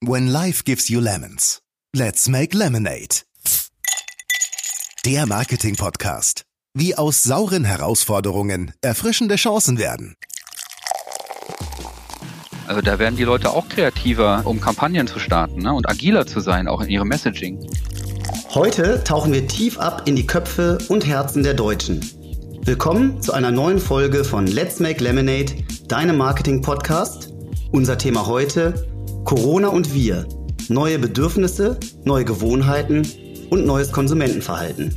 When life gives you lemons, let's make lemonade. Der Marketing-Podcast. Wie aus sauren Herausforderungen erfrischende Chancen werden. Also da werden die Leute auch kreativer, um Kampagnen zu starten ne? und agiler zu sein, auch in ihrem Messaging. Heute tauchen wir tief ab in die Köpfe und Herzen der Deutschen. Willkommen zu einer neuen Folge von Let's Make Lemonade, deinem Marketing-Podcast. Unser Thema heute Corona und wir. Neue Bedürfnisse, neue Gewohnheiten und neues Konsumentenverhalten.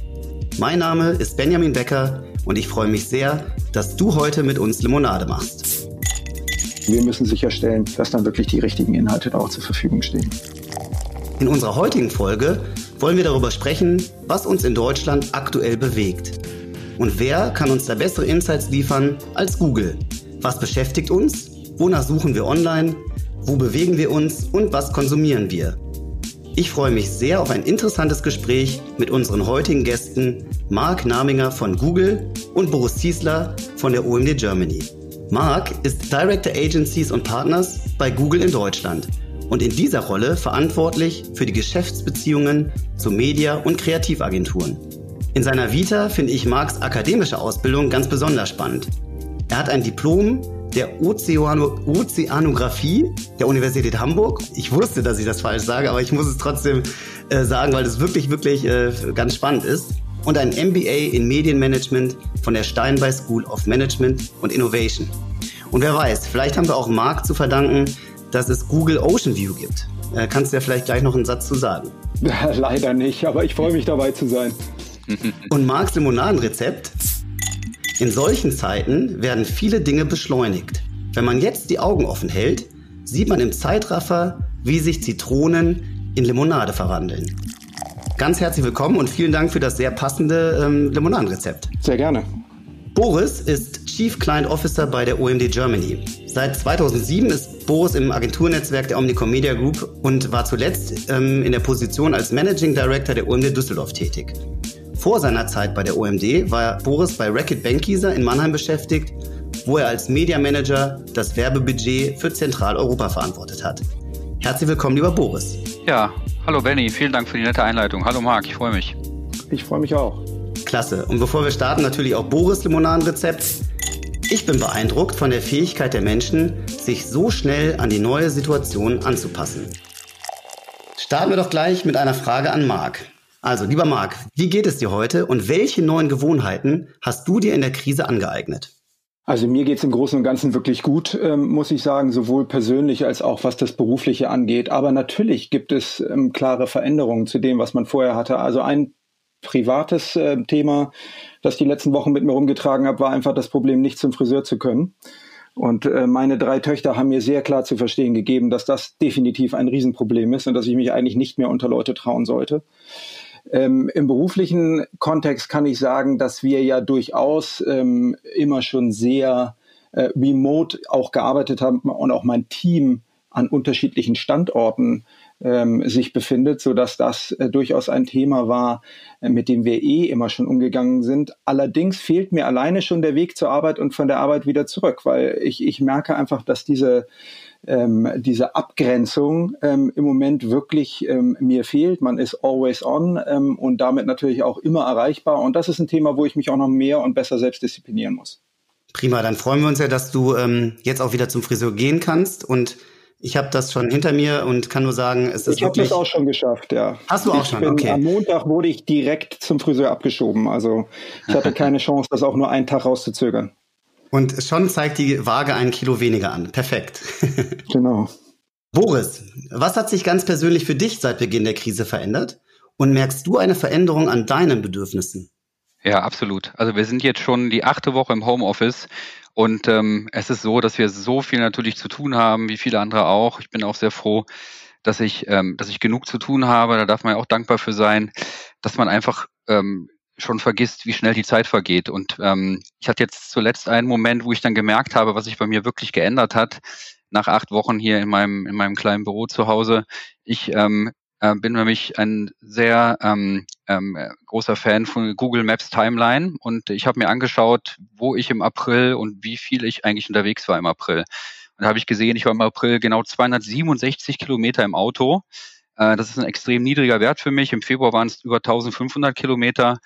Mein Name ist Benjamin Becker und ich freue mich sehr, dass du heute mit uns Limonade machst. Wir müssen sicherstellen, dass dann wirklich die richtigen Inhalte auch zur Verfügung stehen. In unserer heutigen Folge wollen wir darüber sprechen, was uns in Deutschland aktuell bewegt. Und wer kann uns da bessere Insights liefern als Google? Was beschäftigt uns? Wonach suchen wir online? Wo bewegen wir uns und was konsumieren wir? Ich freue mich sehr auf ein interessantes Gespräch mit unseren heutigen Gästen Marc Naminger von Google und Boris Ziesler von der OMD Germany. Marc ist Director Agencies und Partners bei Google in Deutschland und in dieser Rolle verantwortlich für die Geschäftsbeziehungen zu Media- und Kreativagenturen. In seiner Vita finde ich Marks akademische Ausbildung ganz besonders spannend. Er hat ein Diplom der Ozeano Ozeanographie der Universität Hamburg. Ich wusste, dass ich das falsch sage, aber ich muss es trotzdem äh, sagen, weil es wirklich, wirklich äh, ganz spannend ist. Und ein MBA in Medienmanagement von der Steinbeis School of Management und Innovation. Und wer weiß, vielleicht haben wir auch Marc zu verdanken, dass es Google Ocean View gibt. Äh, kannst du ja vielleicht gleich noch einen Satz zu sagen? Leider nicht, aber ich freue mich dabei zu sein. Und Marks Limonadenrezept in solchen Zeiten werden viele Dinge beschleunigt. Wenn man jetzt die Augen offen hält, sieht man im Zeitraffer, wie sich Zitronen in Limonade verwandeln. Ganz herzlich willkommen und vielen Dank für das sehr passende ähm, Limonadenrezept. Sehr gerne. Boris ist Chief Client Officer bei der OMD Germany. Seit 2007 ist Boris im Agenturnetzwerk der Omnicom Media Group und war zuletzt ähm, in der Position als Managing Director der OMD Düsseldorf tätig. Vor seiner Zeit bei der OMD war Boris bei Racket Bankieser in Mannheim beschäftigt, wo er als Media Manager das Werbebudget für Zentraleuropa verantwortet hat. Herzlich willkommen, lieber Boris. Ja, hallo Benny, vielen Dank für die nette Einleitung. Hallo Marc, ich freue mich. Ich freue mich auch. Klasse. Und bevor wir starten, natürlich auch Boris Limonadenrezept. Ich bin beeindruckt von der Fähigkeit der Menschen, sich so schnell an die neue Situation anzupassen. Starten wir doch gleich mit einer Frage an Marc. Also, lieber Marc, wie geht es dir heute und welche neuen Gewohnheiten hast du dir in der Krise angeeignet? Also mir geht es im Großen und Ganzen wirklich gut, ähm, muss ich sagen, sowohl persönlich als auch was das Berufliche angeht. Aber natürlich gibt es ähm, klare Veränderungen zu dem, was man vorher hatte. Also ein privates äh, Thema, das die letzten Wochen mit mir rumgetragen habe, war einfach das Problem, nicht zum Friseur zu können. Und äh, meine drei Töchter haben mir sehr klar zu verstehen gegeben, dass das definitiv ein Riesenproblem ist und dass ich mich eigentlich nicht mehr unter Leute trauen sollte. Ähm, Im beruflichen Kontext kann ich sagen, dass wir ja durchaus ähm, immer schon sehr äh, remote auch gearbeitet haben und auch mein Team an unterschiedlichen Standorten ähm, sich befindet, so dass das äh, durchaus ein Thema war, äh, mit dem wir eh immer schon umgegangen sind. Allerdings fehlt mir alleine schon der Weg zur Arbeit und von der Arbeit wieder zurück, weil ich, ich merke einfach, dass diese ähm, diese Abgrenzung ähm, im Moment wirklich ähm, mir fehlt. Man ist always on ähm, und damit natürlich auch immer erreichbar. Und das ist ein Thema, wo ich mich auch noch mehr und besser selbst disziplinieren muss. Prima, dann freuen wir uns ja, dass du ähm, jetzt auch wieder zum Friseur gehen kannst und ich habe das schon hinter mir und kann nur sagen, es ist Ich habe das auch schon geschafft, ja. Hast du auch ich schon, bin, okay. Am Montag wurde ich direkt zum Friseur abgeschoben. Also ich hatte keine Chance, das auch nur einen Tag rauszuzögern. Und schon zeigt die Waage ein Kilo weniger an. Perfekt. genau. Boris, was hat sich ganz persönlich für dich seit Beginn der Krise verändert? Und merkst du eine Veränderung an deinen Bedürfnissen? Ja, absolut. Also wir sind jetzt schon die achte Woche im Homeoffice und ähm, es ist so, dass wir so viel natürlich zu tun haben, wie viele andere auch. Ich bin auch sehr froh, dass ich, ähm, dass ich genug zu tun habe. Da darf man ja auch dankbar für sein, dass man einfach ähm, schon vergisst, wie schnell die Zeit vergeht. Und ähm, ich hatte jetzt zuletzt einen Moment, wo ich dann gemerkt habe, was sich bei mir wirklich geändert hat. Nach acht Wochen hier in meinem in meinem kleinen Büro zu Hause. Ich ähm, äh, bin nämlich ein sehr ähm, ähm, großer Fan von Google Maps Timeline und ich habe mir angeschaut, wo ich im April und wie viel ich eigentlich unterwegs war im April. Und da habe ich gesehen, ich war im April genau 267 Kilometer im Auto. Äh, das ist ein extrem niedriger Wert für mich. Im Februar waren es über 1500 Kilometer.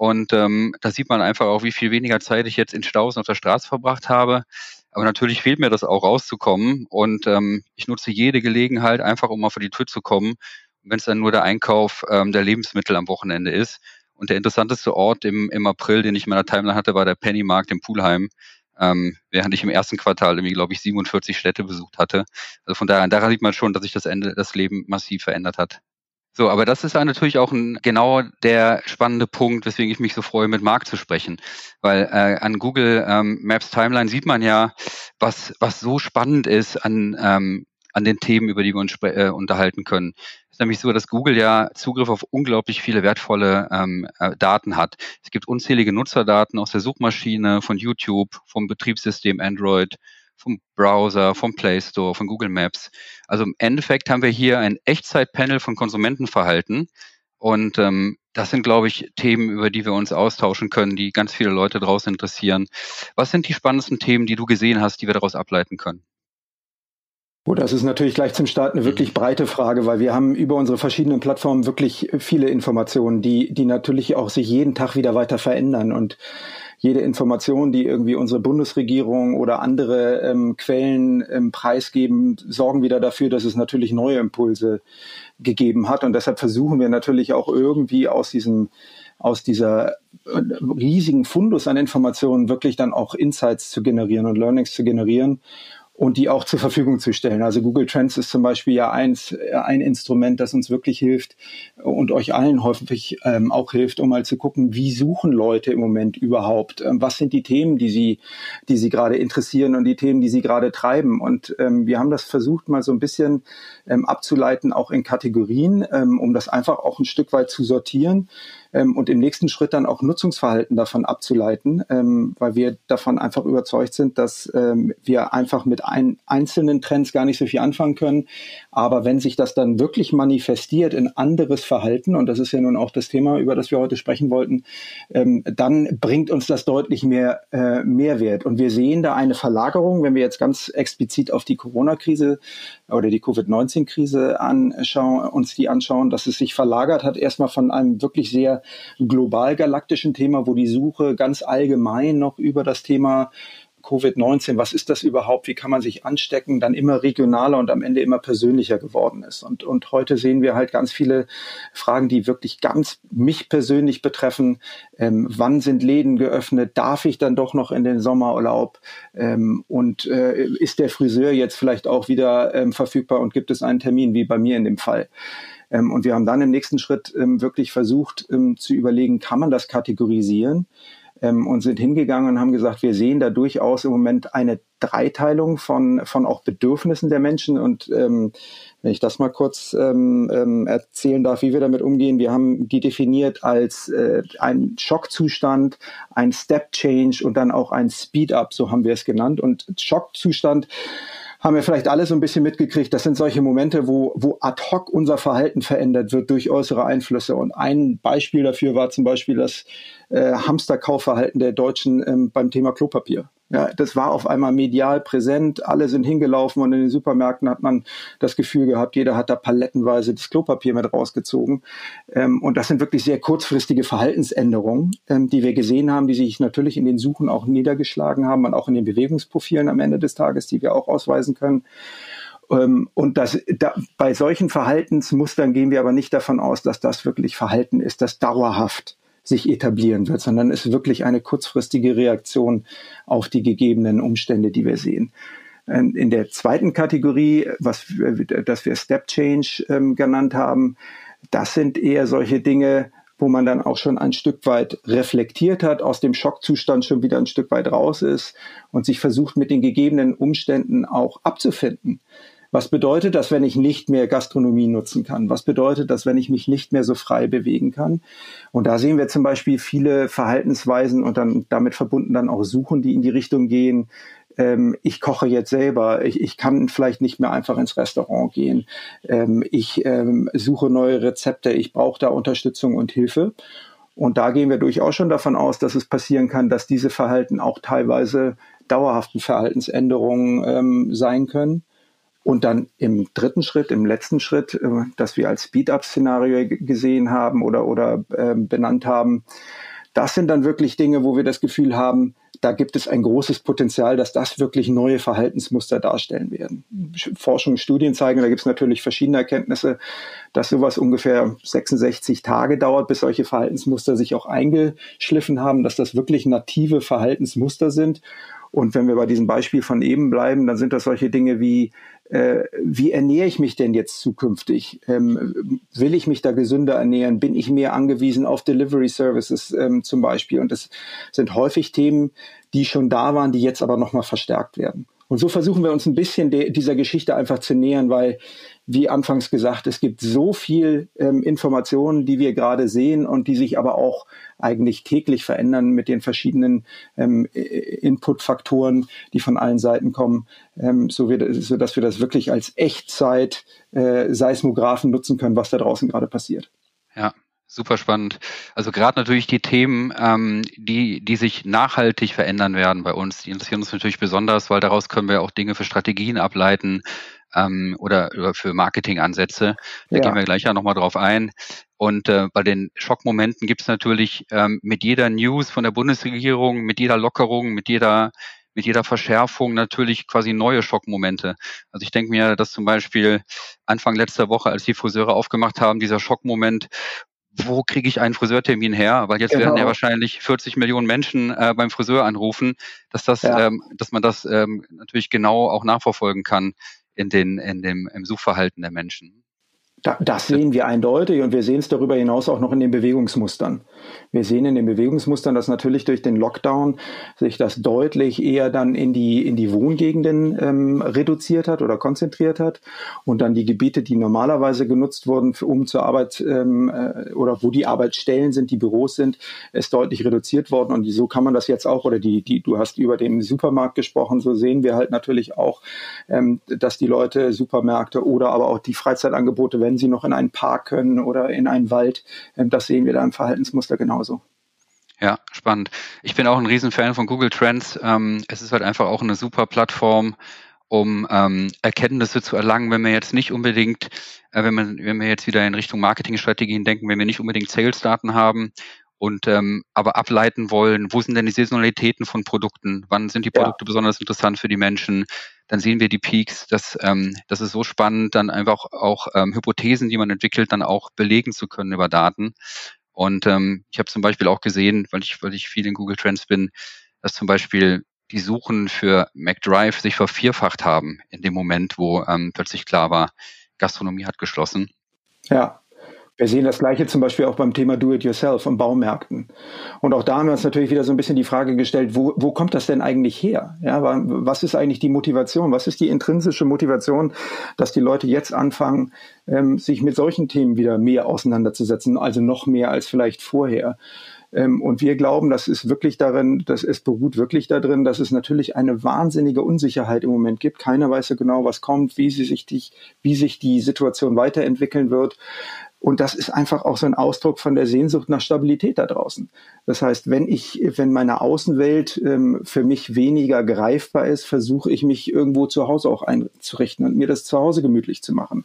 Und ähm, da sieht man einfach auch, wie viel weniger Zeit ich jetzt in Staus auf der Straße verbracht habe. Aber natürlich fehlt mir das auch rauszukommen. Und ähm, ich nutze jede Gelegenheit, einfach um mal vor die Tür zu kommen. Wenn es dann nur der Einkauf ähm, der Lebensmittel am Wochenende ist. Und der interessanteste Ort im, im April, den ich in meiner Timeline hatte, war der Pennymarkt in Pulheim. Ähm, während ich im ersten Quartal irgendwie, glaube ich, 47 Städte besucht hatte. Also von daher, daran sieht man schon, dass sich das Ende, das Leben massiv verändert hat. So, aber das ist natürlich auch ein, genau der spannende Punkt, weswegen ich mich so freue, mit Marc zu sprechen. Weil äh, an Google ähm, Maps Timeline sieht man ja, was, was so spannend ist an, ähm, an den Themen, über die wir uns äh, unterhalten können. Es ist nämlich so, dass Google ja Zugriff auf unglaublich viele wertvolle ähm, äh, Daten hat. Es gibt unzählige Nutzerdaten aus der Suchmaschine, von YouTube, vom Betriebssystem Android, vom Browser, vom Play Store, von Google Maps. Also im Endeffekt haben wir hier ein Echtzeitpanel von Konsumentenverhalten. Und ähm, das sind, glaube ich, Themen, über die wir uns austauschen können, die ganz viele Leute draußen interessieren. Was sind die spannendsten Themen, die du gesehen hast, die wir daraus ableiten können? Oh, das ist natürlich gleich zum Start eine wirklich mhm. breite Frage, weil wir haben über unsere verschiedenen Plattformen wirklich viele Informationen, die, die natürlich auch sich jeden Tag wieder weiter verändern. Und jede Information, die irgendwie unsere Bundesregierung oder andere ähm, Quellen ähm, preisgeben, sorgen wieder dafür, dass es natürlich neue Impulse gegeben hat. Und deshalb versuchen wir natürlich auch irgendwie aus diesem aus dieser äh, riesigen Fundus an Informationen wirklich dann auch Insights zu generieren und Learnings zu generieren und die auch zur Verfügung zu stellen. Also Google Trends ist zum Beispiel ja eins, äh, ein Instrument, das uns wirklich hilft und euch allen häufig ähm, auch hilft, um mal zu gucken, wie suchen Leute im Moment überhaupt? Ähm, was sind die Themen, die sie, die sie gerade interessieren und die Themen, die sie gerade treiben? Und ähm, wir haben das versucht, mal so ein bisschen ähm, abzuleiten, auch in Kategorien, ähm, um das einfach auch ein Stück weit zu sortieren ähm, und im nächsten Schritt dann auch Nutzungsverhalten davon abzuleiten, ähm, weil wir davon einfach überzeugt sind, dass ähm, wir einfach mit ein, einzelnen Trends gar nicht so viel anfangen können. Aber wenn sich das dann wirklich manifestiert in anderes Verhalten, und das ist ja nun auch das Thema, über das wir heute sprechen wollten, ähm, dann bringt uns das deutlich mehr äh, Mehrwert. Und wir sehen da eine Verlagerung, wenn wir jetzt ganz explizit auf die Corona-Krise oder die Covid-19-Krise anschauen, uns die anschauen, dass es sich verlagert hat, erstmal von einem wirklich sehr global galaktischen Thema, wo die Suche ganz allgemein noch über das Thema Covid-19, was ist das überhaupt, wie kann man sich anstecken, dann immer regionaler und am Ende immer persönlicher geworden ist. Und, und heute sehen wir halt ganz viele Fragen, die wirklich ganz mich persönlich betreffen. Ähm, wann sind Läden geöffnet? Darf ich dann doch noch in den Sommerurlaub? Ähm, und äh, ist der Friseur jetzt vielleicht auch wieder ähm, verfügbar und gibt es einen Termin, wie bei mir in dem Fall? Ähm, und wir haben dann im nächsten Schritt ähm, wirklich versucht ähm, zu überlegen, kann man das kategorisieren? ähm, und sind hingegangen und haben gesagt, wir sehen da durchaus im Moment eine Dreiteilung von, von auch Bedürfnissen der Menschen. Und ähm, wenn ich das mal kurz ähm, ähm, erzählen darf, wie wir damit umgehen, wir haben die definiert als äh, ein Schockzustand, ein Step Change und dann auch ein Speed Up, so haben wir es genannt. Und Schockzustand haben wir vielleicht alle so ein bisschen mitgekriegt. Das sind solche Momente, wo, wo ad hoc unser Verhalten verändert wird durch äußere Einflüsse. Und ein Beispiel dafür war zum Beispiel das äh, Hamsterkaufverhalten der Deutschen ähm, beim Thema Klopapier. Ja, das war auf einmal medial präsent, alle sind hingelaufen und in den Supermärkten hat man das Gefühl gehabt, jeder hat da palettenweise das Klopapier mit rausgezogen. Ähm, und das sind wirklich sehr kurzfristige Verhaltensänderungen, ähm, die wir gesehen haben, die sich natürlich in den Suchen auch niedergeschlagen haben und auch in den Bewegungsprofilen am Ende des Tages, die wir auch ausweisen können. Ähm, und das, da, bei solchen Verhaltensmustern gehen wir aber nicht davon aus, dass das wirklich Verhalten ist, das dauerhaft sich etablieren wird, sondern ist wirklich eine kurzfristige Reaktion auf die gegebenen Umstände, die wir sehen. Ähm, in der zweiten Kategorie, was das wir Step Change ähm, genannt haben, das sind eher solche Dinge, wo man dann auch schon ein Stück weit reflektiert hat, aus dem Schockzustand schon wieder ein Stück weit raus ist und sich versucht, mit den gegebenen Umständen auch abzufinden. Was bedeutet das, wenn ich nicht mehr Gastronomie nutzen kann? Was bedeutet das, wenn ich mich nicht mehr so frei bewegen kann? Und da sehen wir zum Beispiel viele Verhaltensweisen und dann damit verbunden dann auch Suchen, die in die Richtung gehen. Ähm, ich koche jetzt selber. Ich, ich kann vielleicht nicht mehr einfach ins Restaurant gehen. Ähm, ich ähm, suche neue Rezepte. Ich brauche da Unterstützung und Hilfe. Und da gehen wir durchaus schon davon aus, dass es passieren kann, dass diese Verhalten auch teilweise dauerhaften Verhaltensänderungen sein können. Und dann im dritten Schritt, im letzten Schritt, äh, das wir als Speed-up-Szenario gesehen haben oder, oder äh, benannt haben, das sind dann wirklich Dinge, wo wir das Gefühl haben, da gibt es ein großes Potenzial, dass das wirklich neue Verhaltensmuster darstellen werden. Forschung, Studien zeigen, da gibt es natürlich verschiedene Erkenntnisse, dass sowas ungefähr 66 Tage dauert, bis solche Verhaltensmuster sich auch eingeschliffen haben, dass das wirklich native Verhaltensmuster sind. Und wenn wir bei diesem Beispiel von eben bleiben, dann sind das solche Dinge wie äh, wie ernähre ich mich denn jetzt zukünftig? Ähm, will ich mich da gesünder ernähren? Bin ich mehr angewiesen auf Delivery Services ähm, zum Beispiel? Und das sind häufig Themen, die schon da waren, die jetzt aber nochmal verstärkt werden. Und so versuchen wir uns ein bisschen dieser Geschichte einfach zu nähern, weil wie anfangs gesagt, es gibt so viel ähm, Informationen, die wir gerade sehen und die sich aber auch eigentlich täglich verändern mit den verschiedenen ähm, Inputfaktoren, die von allen Seiten kommen, ähm, so, wir, so dass wir das wirklich als Echtzeit äh, nutzen können, was da draußen gerade passiert. Ja, super spannend. Also gerade natürlich die Themen, ähm, die, die sich nachhaltig verändern werden bei uns, die interessieren uns natürlich besonders, weil daraus können wir auch Dinge für Strategien ableiten, ähm, oder, oder für Marketingansätze. Da ja. gehen wir gleich ja nochmal drauf ein. Und äh, bei den Schockmomenten gibt es natürlich ähm, mit jeder News von der Bundesregierung, mit jeder Lockerung, mit jeder mit jeder Verschärfung natürlich quasi neue Schockmomente. Also ich denke mir, dass zum Beispiel Anfang letzter Woche, als die Friseure aufgemacht haben, dieser Schockmoment, wo kriege ich einen Friseurtermin her? Weil jetzt genau. werden ja wahrscheinlich 40 Millionen Menschen äh, beim Friseur anrufen, dass das, ja. ähm, dass man das ähm, natürlich genau auch nachverfolgen kann in den, in dem, im Suchverhalten der Menschen. Da, das sehen wir eindeutig und wir sehen es darüber hinaus auch noch in den Bewegungsmustern. Wir sehen in den Bewegungsmustern, dass natürlich durch den Lockdown sich das deutlich eher dann in die, in die Wohngegenden ähm, reduziert hat oder konzentriert hat und dann die Gebiete, die normalerweise genutzt wurden, für, um zur Arbeit ähm, äh, oder wo die Arbeitsstellen sind, die Büros sind, ist deutlich reduziert worden und so kann man das jetzt auch oder die, die, du hast über den Supermarkt gesprochen, so sehen wir halt natürlich auch, ähm, dass die Leute Supermärkte oder aber auch die Freizeitangebote, wenn sie noch in einen Park können oder in einen Wald, ähm, das sehen wir da im Verhaltensmuster genauso. Ja, spannend. Ich bin auch ein Riesenfan von Google Trends. Ähm, es ist halt einfach auch eine super Plattform, um ähm, Erkenntnisse zu erlangen, wenn wir jetzt nicht unbedingt, äh, wenn, wir, wenn wir jetzt wieder in Richtung Marketingstrategien denken, wenn wir nicht unbedingt Sales-Daten haben und ähm, aber ableiten wollen, wo sind denn die Saisonalitäten von Produkten, wann sind die Produkte ja. besonders interessant für die Menschen, dann sehen wir die Peaks. Das, ähm, das ist so spannend, dann einfach auch ähm, Hypothesen, die man entwickelt, dann auch belegen zu können über Daten. Und ähm, ich habe zum Beispiel auch gesehen, weil ich, weil ich viel in Google Trends bin, dass zum Beispiel die Suchen für McDrive sich vervierfacht haben in dem Moment, wo ähm, plötzlich klar war, Gastronomie hat geschlossen. Ja. Wir sehen das Gleiche zum Beispiel auch beim Thema Do-it-yourself und Baumärkten. Und auch da haben wir uns natürlich wieder so ein bisschen die Frage gestellt, wo, wo kommt das denn eigentlich her? Ja, was ist eigentlich die Motivation? Was ist die intrinsische Motivation, dass die Leute jetzt anfangen, ähm, sich mit solchen Themen wieder mehr auseinanderzusetzen, also noch mehr als vielleicht vorher? Ähm, und wir glauben, das ist wirklich darin, dass es beruht wirklich darin, dass es natürlich eine wahnsinnige Unsicherheit im Moment gibt. Keiner weiß so genau, was kommt, wie, sie sich die, wie sich die Situation weiterentwickeln wird. Und das ist einfach auch so ein Ausdruck von der Sehnsucht nach Stabilität da draußen. Das heißt, wenn ich, wenn meine Außenwelt ähm, für mich weniger greifbar ist, versuche ich mich irgendwo zu Hause auch einzurichten und mir das zu Hause gemütlich zu machen.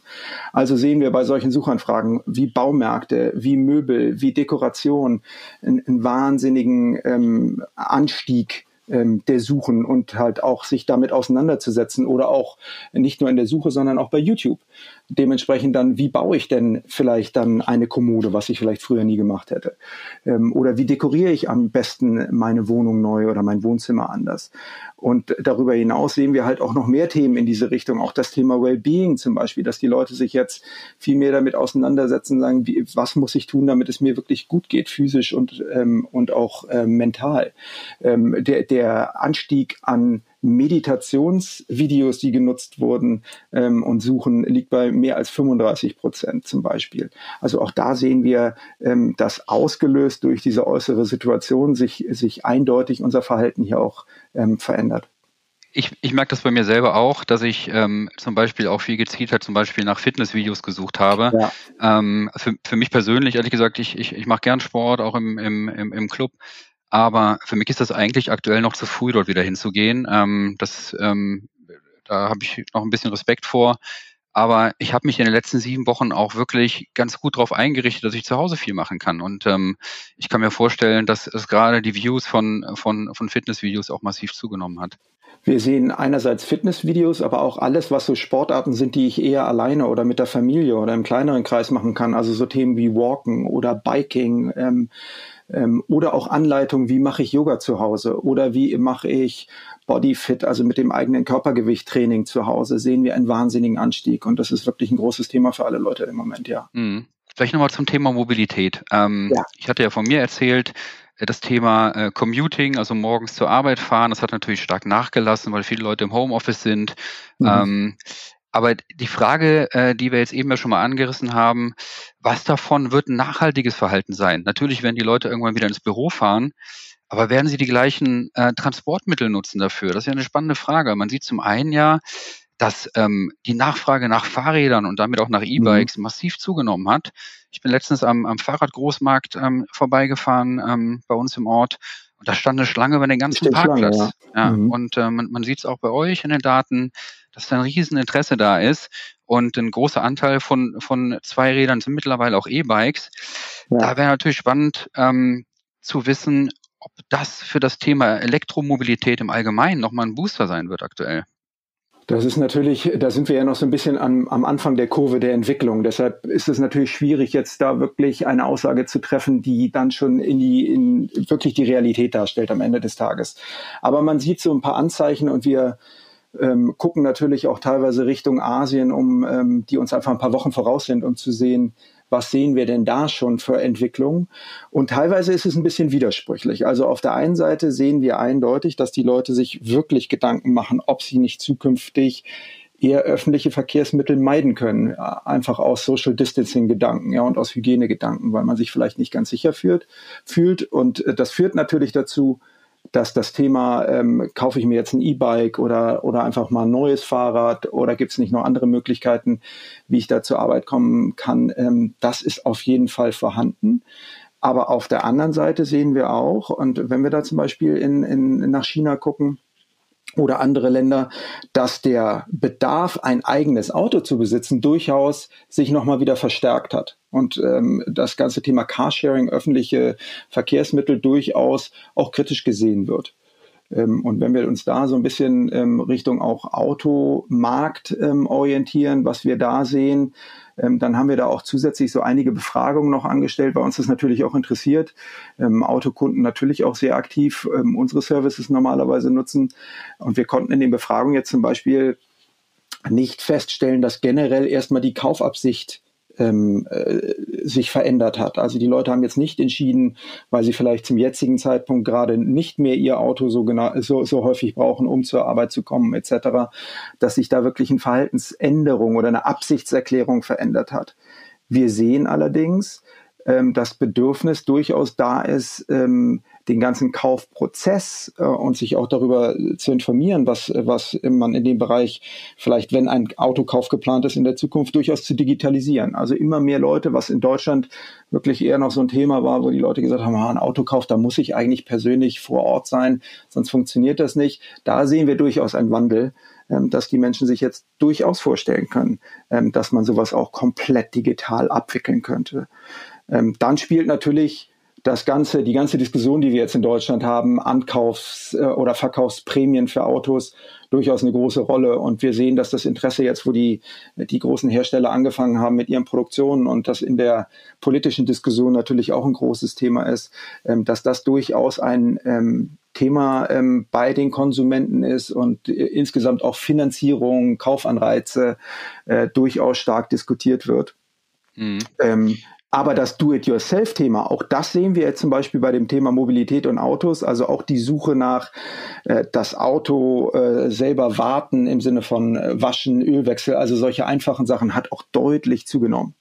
Also sehen wir bei solchen Suchanfragen wie Baumärkte, wie Möbel, wie Dekoration einen, einen wahnsinnigen ähm, Anstieg ähm, der Suchen und halt auch sich damit auseinanderzusetzen oder auch nicht nur in der Suche, sondern auch bei YouTube dementsprechend dann, wie baue ich denn vielleicht dann eine Kommode, was ich vielleicht früher nie gemacht hätte? Ähm, oder wie dekoriere ich am besten meine Wohnung neu oder mein Wohnzimmer anders? Und darüber hinaus sehen wir halt auch noch mehr Themen in diese Richtung, auch das Thema Wellbeing zum Beispiel, dass die Leute sich jetzt viel mehr damit auseinandersetzen, sagen, wie, was muss ich tun, damit es mir wirklich gut geht, physisch und, ähm, und auch ähm, mental. Ähm, der, der Anstieg an Meditationsvideos, die genutzt wurden ähm, und suchen, liegt bei mehr als 35 Prozent zum Beispiel. Also auch da sehen wir, ähm, dass ausgelöst durch diese äußere Situation sich, sich eindeutig unser Verhalten hier auch ähm, verändert. ich, ich merke das bei mir selber auch, dass ich ähm, zum Beispiel auch viel gezielt halt zum Beispiel nach Fitnessvideos gesucht habe. Ja. Ähm, für, für mich persönlich, ehrlich gesagt, ich, ich, ich mache gern Sport, auch im, im, im, im Club. Aber für mich ist das eigentlich aktuell noch zu früh, dort wieder hinzugehen. Ähm, das, ähm, da habe ich noch ein bisschen Respekt vor. Aber ich habe mich in den letzten sieben Wochen auch wirklich ganz gut darauf eingerichtet, dass ich zu Hause viel machen kann. Und ähm, ich kann mir vorstellen, dass es gerade die Views von, von, von Fitnessvideos auch massiv zugenommen hat. Wir sehen einerseits Fitnessvideos, aber auch alles, was so Sportarten sind, die ich eher alleine oder mit der Familie oder im kleineren Kreis machen kann. Also so Themen wie Walken oder Biking. Ähm, ähm, oder auch Anleitungen, wie mache ich Yoga zu Hause oder wie mache ich Bodyfit, also mit dem eigenen Körpergewicht Training zu Hause, sehen wir einen wahnsinnigen Anstieg. Und das ist wirklich ein großes Thema für alle Leute im Moment, ja. Mhm. Vielleicht nochmal zum Thema Mobilität. Ähm, ja. Ich hatte ja von mir erzählt, äh, das Thema äh, Commuting, also morgens zur Arbeit fahren, das hat natürlich stark nachgelassen, weil viele Leute im Homeoffice sind. Mhm. Ähm, aber die Frage, äh, die wir jetzt eben ja schon mal angerissen haben, was davon wird ein nachhaltiges Verhalten sein? Natürlich werden die Leute irgendwann wieder ins Büro fahren, aber werden sie die gleichen äh, Transportmittel nutzen dafür? Das ist ja eine spannende Frage. Man sieht zum einen ja, dass ähm, die Nachfrage nach Fahrrädern und damit auch nach mhm. E-Bikes mhm. massiv zugenommen hat. Ich bin letztens am, am Fahrradgroßmarkt ähm, vorbeigefahren ähm, bei uns im Ort und da stand eine Schlange über den ganzen Parkplatz. Schlange, ja. ja mhm. Und äh, man, man sieht es auch bei euch in den Daten dass da ein Rieseninteresse da ist und ein großer Anteil von, von Zweirädern sind mittlerweile auch E-Bikes. Ja. Da wäre natürlich spannend ähm, zu wissen, ob das für das Thema Elektromobilität im Allgemeinen nochmal ein Booster sein wird aktuell. Das ist natürlich, da sind wir ja noch so ein bisschen am, am Anfang der Kurve der Entwicklung. Deshalb ist es natürlich schwierig, jetzt da wirklich eine Aussage zu treffen, die dann schon in die, in wirklich die Realität darstellt am Ende des Tages. Aber man sieht so ein paar Anzeichen und wir, ähm, gucken natürlich auch teilweise Richtung Asien, um ähm, die uns einfach ein paar Wochen voraus sind, um zu sehen, was sehen wir denn da schon für Entwicklungen? Und teilweise ist es ein bisschen widersprüchlich. Also auf der einen Seite sehen wir eindeutig, dass die Leute sich wirklich Gedanken machen, ob sie nicht zukünftig eher öffentliche Verkehrsmittel meiden können, einfach aus Social Distancing Gedanken, ja, und aus Hygienegedanken, weil man sich vielleicht nicht ganz sicher fühlt, fühlt. Und äh, das führt natürlich dazu, dass das Thema, ähm, kaufe ich mir jetzt ein E-Bike oder, oder einfach mal ein neues Fahrrad oder gibt es nicht noch andere Möglichkeiten, wie ich da zur Arbeit kommen kann, ähm, das ist auf jeden Fall vorhanden. Aber auf der anderen Seite sehen wir auch, und wenn wir da zum Beispiel in, in, nach China gucken, oder andere Länder, dass der Bedarf, ein eigenes Auto zu besitzen, durchaus sich nochmal wieder verstärkt hat. Und ähm, das ganze Thema Carsharing, öffentliche Verkehrsmittel durchaus auch kritisch gesehen wird. Ähm, und wenn wir uns da so ein bisschen ähm, Richtung auch Automarkt ähm, orientieren, was wir da sehen, dann haben wir da auch zusätzlich so einige Befragungen noch angestellt, weil uns das natürlich auch interessiert. Autokunden natürlich auch sehr aktiv unsere Services normalerweise nutzen. Und wir konnten in den Befragungen jetzt zum Beispiel nicht feststellen, dass generell erstmal die Kaufabsicht ähm, äh, sich verändert hat. Also die Leute haben jetzt nicht entschieden, weil sie vielleicht zum jetzigen Zeitpunkt gerade nicht mehr ihr Auto so, genau, so, so häufig brauchen, um zur Arbeit zu kommen etc., dass sich da wirklich eine Verhaltensänderung oder eine Absichtserklärung verändert hat. Wir sehen allerdings, ähm, das Bedürfnis durchaus da ist, ähm, den ganzen Kaufprozess äh, und sich auch darüber zu informieren, was, was man in dem Bereich vielleicht, wenn ein Autokauf geplant ist, in der Zukunft durchaus zu digitalisieren. Also immer mehr Leute, was in Deutschland wirklich eher noch so ein Thema war, wo die Leute gesagt haben, ah, ein Autokauf, da muss ich eigentlich persönlich vor Ort sein, sonst funktioniert das nicht. Da sehen wir durchaus einen Wandel ähm, dass die Menschen sich jetzt durchaus vorstellen können, ähm, dass man sowas auch komplett digital abwickeln könnte. Ähm, dann spielt natürlich das ganze, die ganze Diskussion, die wir jetzt in Deutschland haben, Ankaufs- äh, oder Verkaufsprämien für Autos, durchaus eine große Rolle. Und wir sehen, dass das Interesse jetzt, wo die, die großen Hersteller angefangen haben mit ihren Produktionen und das in der politischen Diskussion natürlich auch ein großes Thema ist, ähm, dass das durchaus ein ähm, Thema ähm, bei den Konsumenten ist und äh, insgesamt auch Finanzierung, Kaufanreize äh, durchaus stark diskutiert wird. Mhm. Ähm, aber das Do-it-yourself-Thema, auch das sehen wir jetzt zum Beispiel bei dem Thema Mobilität und Autos, also auch die Suche nach äh, das Auto äh, selber warten im Sinne von äh, Waschen, Ölwechsel, also solche einfachen Sachen hat auch deutlich zugenommen.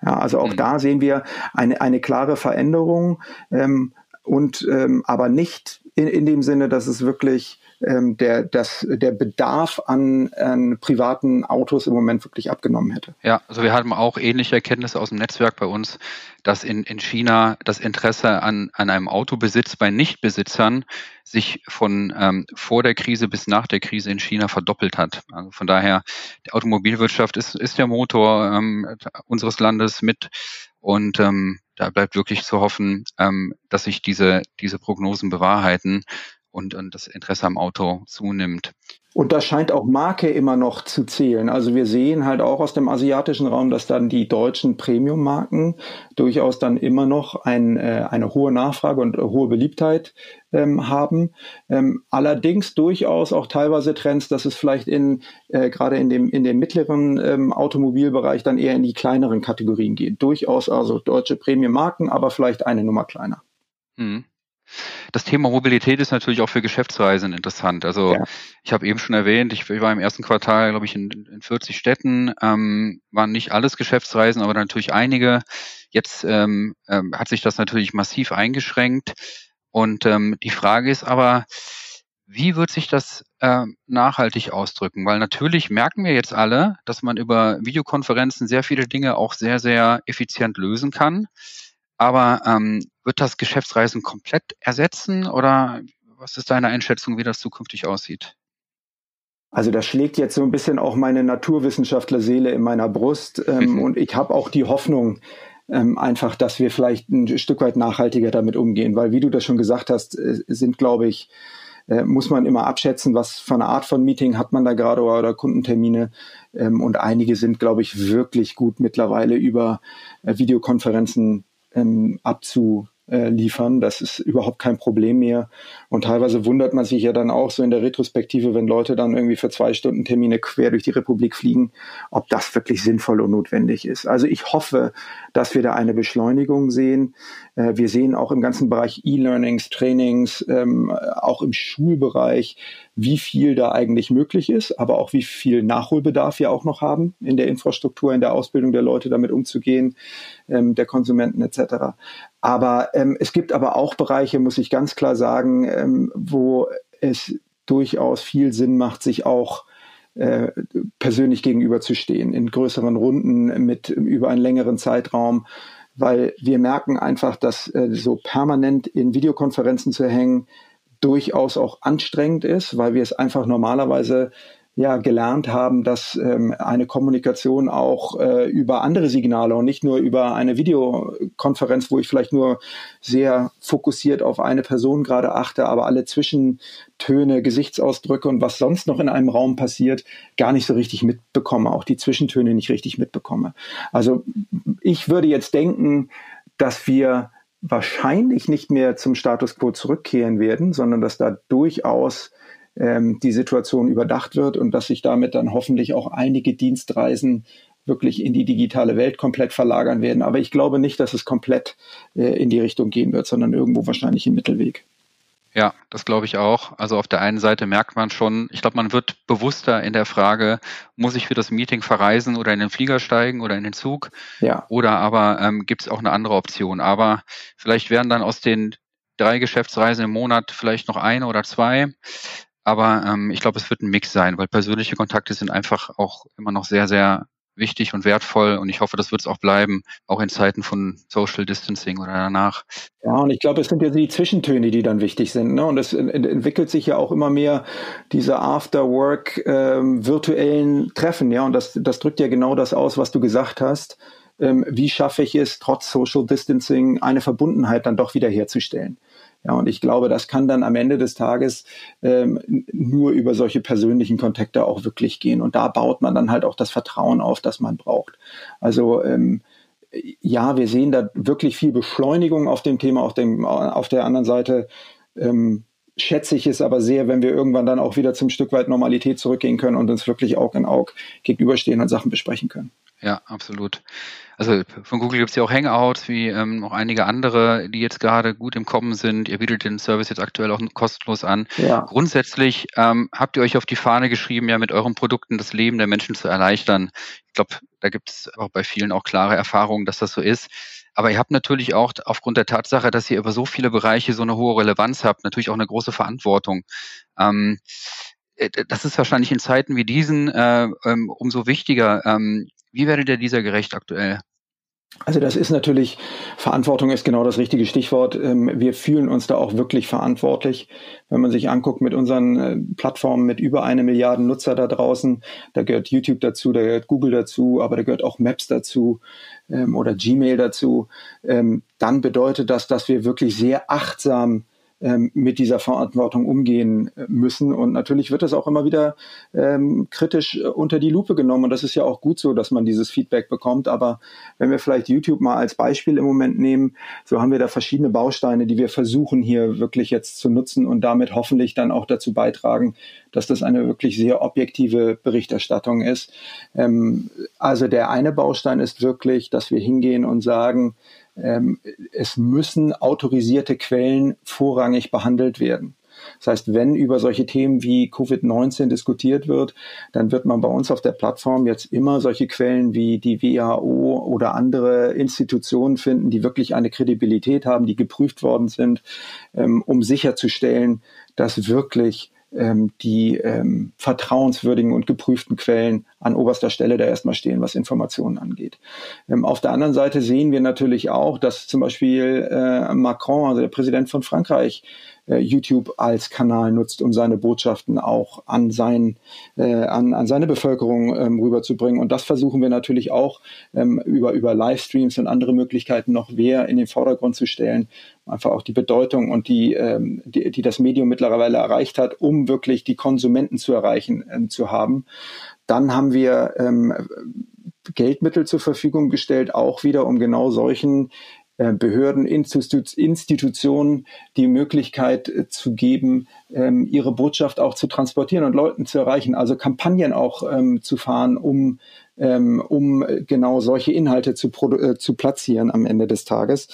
Ja, also auch mhm. da sehen wir eine, eine klare Veränderung. Ähm, und ähm, aber nicht in, in dem Sinne, dass es wirklich ähm, der, das, der Bedarf an, an privaten Autos im Moment wirklich abgenommen hätte. Ja, also wir haben auch ähnliche Erkenntnisse aus dem Netzwerk bei uns, dass in, in China das Interesse an, an einem Autobesitz bei Nichtbesitzern sich von ähm, vor der Krise bis nach der Krise in China verdoppelt hat. Also von daher, die Automobilwirtschaft ist, ist der Motor ähm, unseres Landes mit und ähm, da bleibt wirklich zu hoffen, ähm, dass sich diese, diese Prognosen bewahrheiten und, und das Interesse am Auto zunimmt. Und da scheint auch Marke immer noch zu zählen. Also wir sehen halt auch aus dem asiatischen Raum, dass dann die deutschen Premium-Marken durchaus dann immer noch ein, äh, eine hohe Nachfrage und hohe Beliebtheit ähm, haben. Ähm, allerdings durchaus auch teilweise Trends, dass es vielleicht in äh, gerade in dem in dem mittleren ähm, Automobilbereich dann eher in die kleineren Kategorien geht. Durchaus also deutsche Premium-Marken, aber vielleicht eine Nummer kleiner. Mhm. Das Thema Mobilität ist natürlich auch für Geschäftsreisen interessant. Also ja. ich habe eben schon erwähnt, ich, war im ersten Quartal, glaube ich, in, in 40 Städten, ähm, waren nicht alles Geschäftsreisen, aber natürlich einige. Jetzt ähm, ähm, hat sich das natürlich massiv eingeschränkt. Und ähm, die Frage ist aber, wie wird sich das äh, nachhaltig ausdrücken? Weil natürlich merken wir jetzt alle, dass man über Videokonferenzen sehr viele Dinge auch sehr, sehr effizient lösen kann. Aber ähm, wird das Geschäftsreisen komplett ersetzen oder was ist deine Einschätzung, wie das zukünftig aussieht? Also da schlägt jetzt so ein bisschen auch meine Naturwissenschaftler-Seele in meiner Brust ähm, mhm. und ich habe auch die Hoffnung, ähm, einfach, dass wir vielleicht ein Stück weit nachhaltiger damit umgehen, weil wie du das schon gesagt hast, äh, sind, glaube ich, äh, muss man immer abschätzen, was für eine Art von Meeting hat man da gerade oder, oder Kundentermine. Ähm, und einige sind, glaube ich, wirklich gut mittlerweile über äh, Videokonferenzen ähm, abzu, äh, liefern. Das ist überhaupt kein Problem mehr. Und teilweise wundert man sich ja dann auch so in der Retrospektive, wenn Leute dann irgendwie für zwei Stunden Termine quer durch die Republik fliegen, ob das wirklich sinnvoll und notwendig ist. Also ich hoffe, dass wir da eine Beschleunigung sehen. Äh, wir sehen auch im ganzen Bereich E-Learnings, Trainings, ähm, auch im Schulbereich, wie viel da eigentlich möglich ist, aber auch wie viel Nachholbedarf wir auch noch haben in der Infrastruktur, in der Ausbildung der Leute damit umzugehen, ähm, der Konsumenten etc. Aber ähm, es gibt aber auch Bereiche, muss ich ganz klar sagen, ähm, wo es durchaus viel Sinn macht, sich auch äh, persönlich gegenüberzustehen, in größeren Runden mit über einen längeren Zeitraum, weil wir merken einfach, dass äh, so permanent in Videokonferenzen zu hängen, durchaus auch anstrengend ist, weil wir es einfach normalerweise ja gelernt haben, dass ähm, eine Kommunikation auch äh, über andere Signale und nicht nur über eine Videokonferenz, wo ich vielleicht nur sehr fokussiert auf eine Person gerade achte, aber alle Zwischentöne, Gesichtsausdrücke und was sonst noch in einem Raum passiert, gar nicht so richtig mitbekomme, auch die Zwischentöne nicht richtig mitbekomme. Also ich würde jetzt denken, dass wir wahrscheinlich nicht mehr zum Status quo zurückkehren werden, sondern dass da durchaus ähm, die Situation überdacht wird und dass sich damit dann hoffentlich auch einige Dienstreisen wirklich in die digitale Welt komplett verlagern werden. Aber ich glaube nicht, dass es komplett äh, in die Richtung gehen wird, sondern irgendwo wahrscheinlich im Mittelweg. Ja, das glaube ich auch. Also auf der einen Seite merkt man schon, ich glaube, man wird bewusster in der Frage, muss ich für das Meeting verreisen oder in den Flieger steigen oder in den Zug? Ja. Oder aber ähm, gibt es auch eine andere Option. Aber vielleicht werden dann aus den drei Geschäftsreisen im Monat vielleicht noch eine oder zwei. Aber ähm, ich glaube, es wird ein Mix sein, weil persönliche Kontakte sind einfach auch immer noch sehr, sehr wichtig und wertvoll und ich hoffe, das wird es auch bleiben, auch in Zeiten von Social Distancing oder danach. Ja, und ich glaube, es sind ja die Zwischentöne, die dann wichtig sind. Ne? Und es entwickelt sich ja auch immer mehr diese After-Work ähm, virtuellen Treffen. Ja, und das, das drückt ja genau das aus, was du gesagt hast. Ähm, wie schaffe ich es, trotz Social Distancing eine Verbundenheit dann doch wieder herzustellen? Ja, und ich glaube, das kann dann am Ende des Tages ähm, nur über solche persönlichen Kontakte auch wirklich gehen. Und da baut man dann halt auch das Vertrauen auf, das man braucht. Also ähm, ja, wir sehen da wirklich viel Beschleunigung auf dem Thema. Auf, dem, auf der anderen Seite ähm, schätze ich es aber sehr, wenn wir irgendwann dann auch wieder zum Stück weit Normalität zurückgehen können und uns wirklich Aug in Aug gegenüberstehen und Sachen besprechen können. Ja, absolut. Also von Google gibt es ja auch Hangouts, wie ähm, noch einige andere, die jetzt gerade gut im Kommen sind. Ihr bietet den Service jetzt aktuell auch kostenlos an. Ja. Grundsätzlich ähm, habt ihr euch auf die Fahne geschrieben, ja mit euren Produkten das Leben der Menschen zu erleichtern. Ich glaube, da gibt es auch bei vielen auch klare Erfahrungen, dass das so ist. Aber ihr habt natürlich auch aufgrund der Tatsache, dass ihr über so viele Bereiche so eine hohe Relevanz habt, natürlich auch eine große Verantwortung. Ähm, äh, das ist wahrscheinlich in Zeiten wie diesen äh, ähm, umso wichtiger. Ähm, wie werdet ihr dieser gerecht aktuell? Also das ist natürlich, Verantwortung ist genau das richtige Stichwort. Ähm, wir fühlen uns da auch wirklich verantwortlich. Wenn man sich anguckt mit unseren äh, Plattformen mit über eine Milliarde Nutzer da draußen, da gehört YouTube dazu, da gehört Google dazu, aber da gehört auch Maps dazu ähm, oder Gmail dazu, ähm, dann bedeutet das, dass wir wirklich sehr achtsam mit dieser Verantwortung umgehen äh, müssen. Und natürlich wird das auch immer wieder ähm, kritisch äh, unter die Lupe genommen. Und das ist ja auch gut so, dass man dieses Feedback bekommt. Aber wenn wir vielleicht YouTube mal als Beispiel im Moment nehmen, so haben wir da verschiedene Bausteine, die wir versuchen hier wirklich jetzt zu nutzen und damit hoffentlich dann auch dazu beitragen, dass das eine wirklich sehr objektive Berichterstattung ist. Ähm, also der eine Baustein ist wirklich, dass wir hingehen und sagen, ähm, es müssen autorisierte Quellen vorrangig behandelt werden. Das heißt, wenn über solche Themen wie Covid-19 diskutiert wird, dann wird man bei uns auf der Plattform jetzt immer solche Quellen wie die WHO oder andere Institutionen finden, die wirklich eine Kredibilität haben, die geprüft worden sind, ähm, um sicherzustellen, dass wirklich ähm, die ähm, vertrauenswürdigen und geprüften Quellen an oberster Stelle da erstmal stehen, was Informationen angeht. Ähm, auf der anderen Seite sehen wir natürlich auch, dass zum Beispiel äh, Macron, also der Präsident von Frankreich, äh, YouTube als Kanal nutzt, um seine Botschaften auch an, sein, äh, an, an seine Bevölkerung ähm, rüberzubringen. Und das versuchen wir natürlich auch ähm, über, über Livestreams und andere Möglichkeiten noch mehr in den Vordergrund zu stellen. Einfach auch die Bedeutung und die, ähm, die, die das Medium mittlerweile erreicht hat, um wirklich die Konsumenten zu erreichen, äh, zu haben. Dann haben wir ähm, Geldmittel zur Verfügung gestellt, auch wieder um genau solchen Behörden, Institutionen die Möglichkeit äh, zu geben, ähm, ihre Botschaft auch zu transportieren und Leuten zu erreichen, also Kampagnen auch ähm, zu fahren, um ähm, um genau solche Inhalte zu, äh, zu platzieren am Ende des Tages.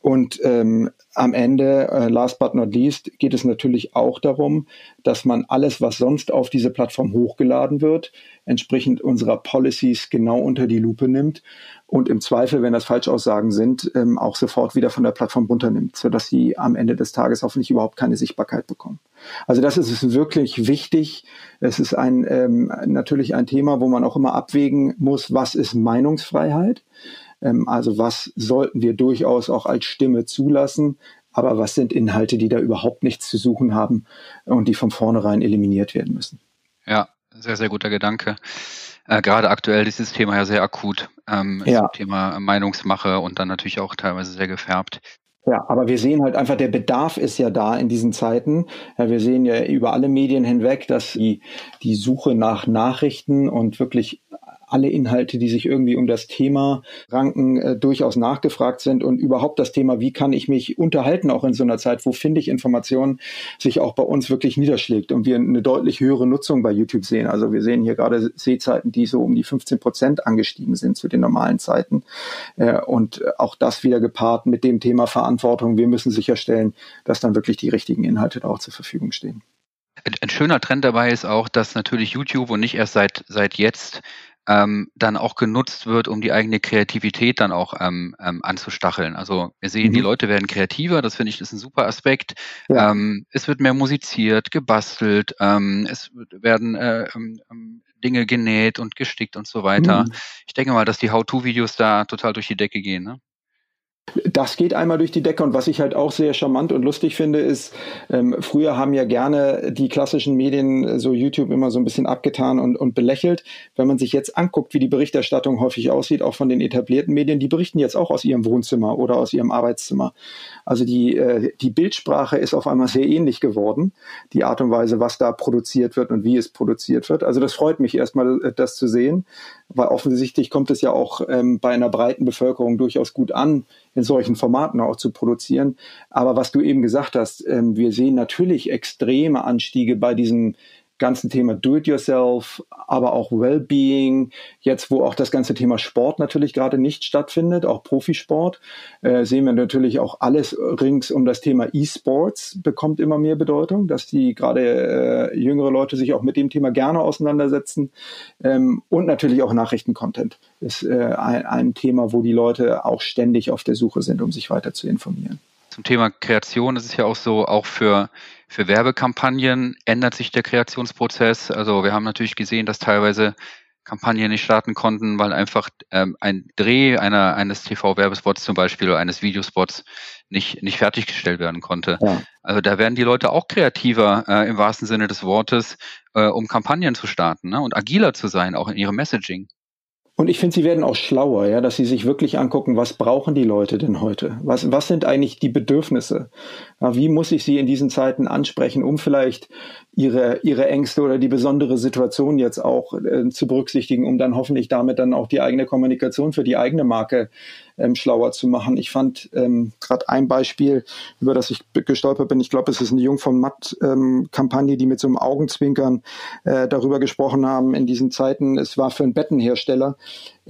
Und ähm, am Ende, äh, last but not least, geht es natürlich auch darum, dass man alles, was sonst auf diese Plattform hochgeladen wird, entsprechend unserer Policies genau unter die Lupe nimmt und im Zweifel, wenn das Falschaussagen sind, ähm, auch sofort wieder von der Plattform runternimmt, sodass sie am Ende des Tages hoffentlich überhaupt keine Sichtbarkeit bekommen. Also das ist wirklich wichtig. Es ist ein ähm, natürlich ein Thema, wo man auch immer abwägen muss, was ist Meinungsfreiheit? Ähm, also was sollten wir durchaus auch als Stimme zulassen? Aber was sind Inhalte, die da überhaupt nichts zu suchen haben und die von vornherein eliminiert werden müssen? Ja, sehr, sehr guter Gedanke. Äh, gerade aktuell ist dieses Thema ja sehr akut. Ähm, ja. Das Thema Meinungsmache und dann natürlich auch teilweise sehr gefärbt. Ja, aber wir sehen halt einfach, der Bedarf ist ja da in diesen Zeiten. Ja, wir sehen ja über alle Medien hinweg, dass die, die Suche nach Nachrichten und wirklich alle Inhalte, die sich irgendwie um das Thema ranken, äh, durchaus nachgefragt sind und überhaupt das Thema, wie kann ich mich unterhalten, auch in so einer Zeit, wo finde ich Informationen, sich auch bei uns wirklich niederschlägt und wir eine deutlich höhere Nutzung bei YouTube sehen. Also wir sehen hier gerade Sehzeiten, die so um die 15 Prozent angestiegen sind zu den normalen Zeiten. Äh, und auch das wieder gepaart mit dem Thema Verantwortung. Wir müssen sicherstellen, dass dann wirklich die richtigen Inhalte da auch zur Verfügung stehen. Ein schöner Trend dabei ist auch, dass natürlich YouTube und nicht erst seit, seit jetzt ähm, dann auch genutzt wird, um die eigene Kreativität dann auch ähm, ähm, anzustacheln. Also wir sehen, mhm. die Leute werden kreativer, das finde ich ist ein super Aspekt. Ja. Ähm, es wird mehr musiziert, gebastelt, ähm, es werden äh, ähm, ähm, Dinge genäht und gestickt und so weiter. Mhm. Ich denke mal, dass die How-To-Videos da total durch die Decke gehen. Ne? Das geht einmal durch die Decke und was ich halt auch sehr charmant und lustig finde, ist, ähm, früher haben ja gerne die klassischen Medien äh, so YouTube immer so ein bisschen abgetan und, und belächelt. Wenn man sich jetzt anguckt, wie die Berichterstattung häufig aussieht, auch von den etablierten Medien, die berichten jetzt auch aus ihrem Wohnzimmer oder aus ihrem Arbeitszimmer. Also die, äh, die Bildsprache ist auf einmal sehr ähnlich geworden, die Art und Weise, was da produziert wird und wie es produziert wird. Also das freut mich erstmal, äh, das zu sehen, weil offensichtlich kommt es ja auch ähm, bei einer breiten Bevölkerung durchaus gut an, in solchen Formaten auch zu produzieren. Aber was du eben gesagt hast, ähm, wir sehen natürlich extreme Anstiege bei diesen ganzen Thema Do-it-yourself, aber auch Wellbeing. Jetzt, wo auch das ganze Thema Sport natürlich gerade nicht stattfindet, auch Profisport, äh, sehen wir natürlich auch alles rings um das Thema E-Sports bekommt immer mehr Bedeutung, dass die gerade äh, jüngere Leute sich auch mit dem Thema gerne auseinandersetzen. Ähm, und natürlich auch Nachrichtencontent ist äh, ein, ein Thema, wo die Leute auch ständig auf der Suche sind, um sich weiter zu informieren. Zum Thema Kreation ist es ja auch so, auch für, für Werbekampagnen ändert sich der Kreationsprozess. Also wir haben natürlich gesehen, dass teilweise Kampagnen nicht starten konnten, weil einfach ähm, ein Dreh einer, eines TV-Werbespots zum Beispiel oder eines Videospots nicht, nicht fertiggestellt werden konnte. Ja. Also da werden die Leute auch kreativer äh, im wahrsten Sinne des Wortes, äh, um Kampagnen zu starten ne? und agiler zu sein, auch in ihrem Messaging. Und ich finde, sie werden auch schlauer, ja, dass sie sich wirklich angucken, was brauchen die Leute denn heute? Was, was sind eigentlich die Bedürfnisse? Ja, wie muss ich sie in diesen Zeiten ansprechen, um vielleicht ihre, ihre Ängste oder die besondere Situation jetzt auch äh, zu berücksichtigen, um dann hoffentlich damit dann auch die eigene Kommunikation für die eigene Marke ähm, schlauer zu machen. Ich fand ähm, gerade ein Beispiel, über das ich gestolpert bin. Ich glaube, es ist eine Jung von Matt-Kampagne, ähm, die mit so einem Augenzwinkern äh, darüber gesprochen haben in diesen Zeiten. Es war für einen Bettenhersteller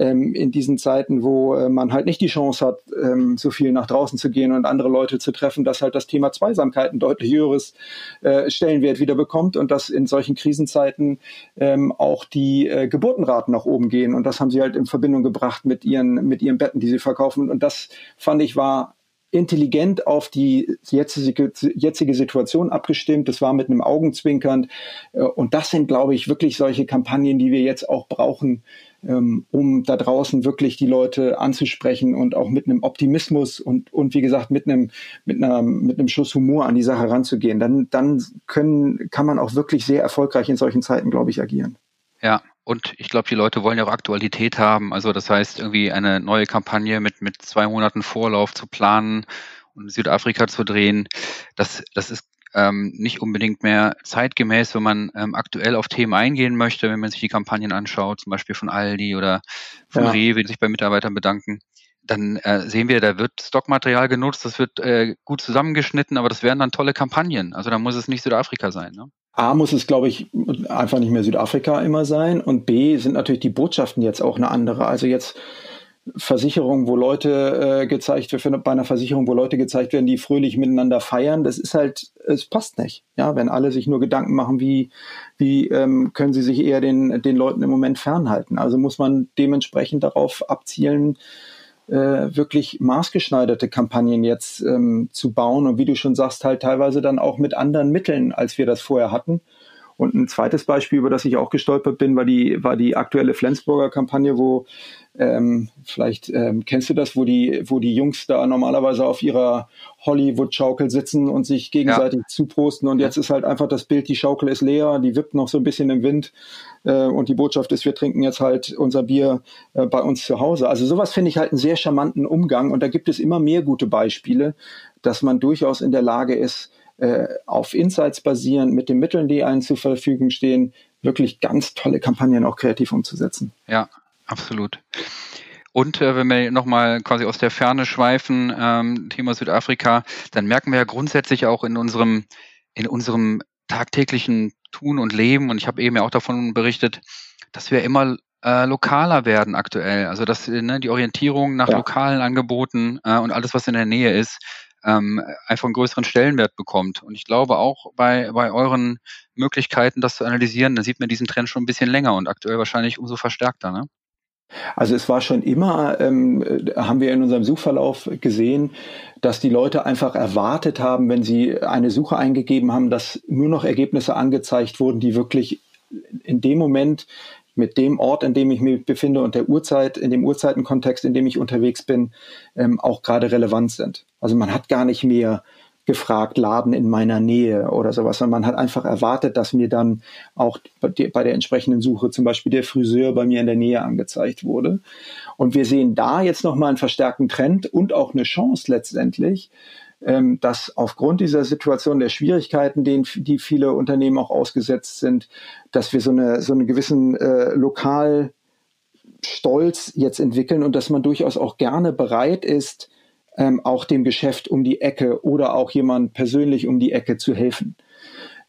ähm, in diesen Zeiten, wo äh, man halt nicht die Chance hat, ähm, so viel nach draußen zu gehen und andere Leute zu treffen, dass halt das Thema Zweisamkeit ein deutlich höheres äh, Stellenwert wieder bekommt und dass in solchen Krisenzeiten ähm, auch die äh, Geburtenraten nach oben gehen. Und das haben sie halt in Verbindung gebracht mit ihren, mit ihren Betten, die sie verkaufen. Und das fand ich war intelligent auf die jetzige, jetzige Situation abgestimmt. Das war mit einem Augenzwinkern. Äh, und das sind, glaube ich, wirklich solche Kampagnen, die wir jetzt auch brauchen, ähm, um da draußen wirklich die Leute anzusprechen und auch mit einem Optimismus und, und wie gesagt, mit einem, mit einer, mit einem Schuss Humor an die Sache ranzugehen. Dann, dann können, kann man auch wirklich sehr erfolgreich in solchen Zeiten, glaube ich, agieren. Ja, und ich glaube, die Leute wollen ja auch Aktualität haben. Also das heißt, irgendwie eine neue Kampagne mit, mit zwei Monaten Vorlauf zu planen und Südafrika zu drehen, das, das ist ähm, nicht unbedingt mehr zeitgemäß, wenn man ähm, aktuell auf Themen eingehen möchte, wenn man sich die Kampagnen anschaut, zum Beispiel von Aldi oder von ja. Rewe, die sich bei Mitarbeitern bedanken dann äh, sehen wir, da wird Stockmaterial genutzt, das wird äh, gut zusammengeschnitten, aber das wären dann tolle Kampagnen. Also da muss es nicht Südafrika sein. Ne? A muss es, glaube ich, einfach nicht mehr Südafrika immer sein und B sind natürlich die Botschaften jetzt auch eine andere. Also jetzt Versicherung, wo Leute äh, gezeigt werden, bei einer Versicherung, wo Leute gezeigt werden, die fröhlich miteinander feiern, das ist halt, es passt nicht. Ja, wenn alle sich nur Gedanken machen, wie, wie ähm, können sie sich eher den, den Leuten im Moment fernhalten. Also muss man dementsprechend darauf abzielen, äh, wirklich maßgeschneiderte Kampagnen jetzt ähm, zu bauen und wie du schon sagst, halt teilweise dann auch mit anderen Mitteln, als wir das vorher hatten. Und ein zweites Beispiel, über das ich auch gestolpert bin, war die, war die aktuelle Flensburger Kampagne, wo ähm, vielleicht ähm, kennst du das, wo die, wo die Jungs da normalerweise auf ihrer Hollywood-Schaukel sitzen und sich gegenseitig ja. zuprosten. Und jetzt ist halt einfach das Bild, die Schaukel ist leer, die wippt noch so ein bisschen im Wind. Äh, und die Botschaft ist, wir trinken jetzt halt unser Bier äh, bei uns zu Hause. Also sowas finde ich halt einen sehr charmanten Umgang. Und da gibt es immer mehr gute Beispiele, dass man durchaus in der Lage ist, äh, auf Insights basierend, mit den Mitteln, die einem zur Verfügung stehen, wirklich ganz tolle Kampagnen auch kreativ umzusetzen. Ja, absolut. Und äh, wenn wir nochmal quasi aus der Ferne schweifen, ähm, Thema Südafrika, dann merken wir ja grundsätzlich auch in unserem, in unserem tagtäglichen Tun und Leben, und ich habe eben ja auch davon berichtet, dass wir immer äh, lokaler werden aktuell. Also dass ne, die Orientierung nach ja. lokalen Angeboten äh, und alles, was in der Nähe ist, ähm, einfach einen größeren Stellenwert bekommt. Und ich glaube auch bei, bei euren Möglichkeiten, das zu analysieren, da sieht man diesen Trend schon ein bisschen länger und aktuell wahrscheinlich umso verstärkter. Ne? Also es war schon immer, ähm, haben wir in unserem Suchverlauf gesehen, dass die Leute einfach erwartet haben, wenn sie eine Suche eingegeben haben, dass nur noch Ergebnisse angezeigt wurden, die wirklich in dem Moment mit dem Ort, in dem ich mich befinde und der Uhrzeit, in dem Uhrzeitenkontext, in dem ich unterwegs bin, ähm, auch gerade relevant sind. Also man hat gar nicht mehr gefragt, Laden in meiner Nähe oder sowas, sondern man hat einfach erwartet, dass mir dann auch bei der entsprechenden Suche zum Beispiel der Friseur bei mir in der Nähe angezeigt wurde. Und wir sehen da jetzt nochmal einen verstärkten Trend und auch eine Chance letztendlich, ähm, dass aufgrund dieser Situation der Schwierigkeiten, denen die viele Unternehmen auch ausgesetzt sind, dass wir so eine so einen gewissen äh, lokal Stolz jetzt entwickeln und dass man durchaus auch gerne bereit ist, ähm, auch dem Geschäft um die Ecke oder auch jemand persönlich um die Ecke zu helfen.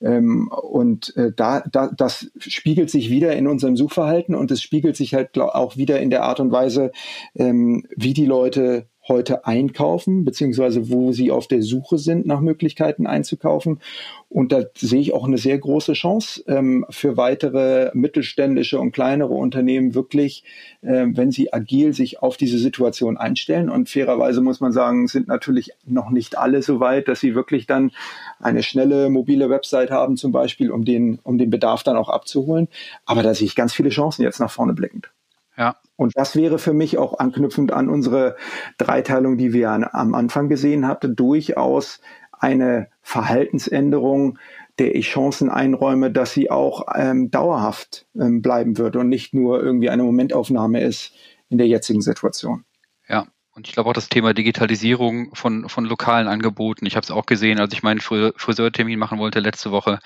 Ähm, und äh, da, da, das spiegelt sich wieder in unserem Suchverhalten und es spiegelt sich halt auch wieder in der Art und Weise, ähm, wie die Leute heute einkaufen, beziehungsweise wo sie auf der Suche sind nach Möglichkeiten einzukaufen. Und da sehe ich auch eine sehr große Chance ähm, für weitere mittelständische und kleinere Unternehmen wirklich, äh, wenn sie agil sich auf diese Situation einstellen. Und fairerweise muss man sagen, sind natürlich noch nicht alle so weit, dass sie wirklich dann eine schnelle mobile Website haben, zum Beispiel, um den, um den Bedarf dann auch abzuholen. Aber da sehe ich ganz viele Chancen jetzt nach vorne blickend. Ja. Und das wäre für mich auch anknüpfend an unsere Dreiteilung, die wir am Anfang gesehen hatten, durchaus eine Verhaltensänderung, der ich Chancen einräume, dass sie auch ähm, dauerhaft ähm, bleiben wird und nicht nur irgendwie eine Momentaufnahme ist in der jetzigen Situation. Ja, und ich glaube auch das Thema Digitalisierung von, von lokalen Angeboten. Ich habe es auch gesehen, als ich meinen Friseurtermin machen wollte letzte Woche.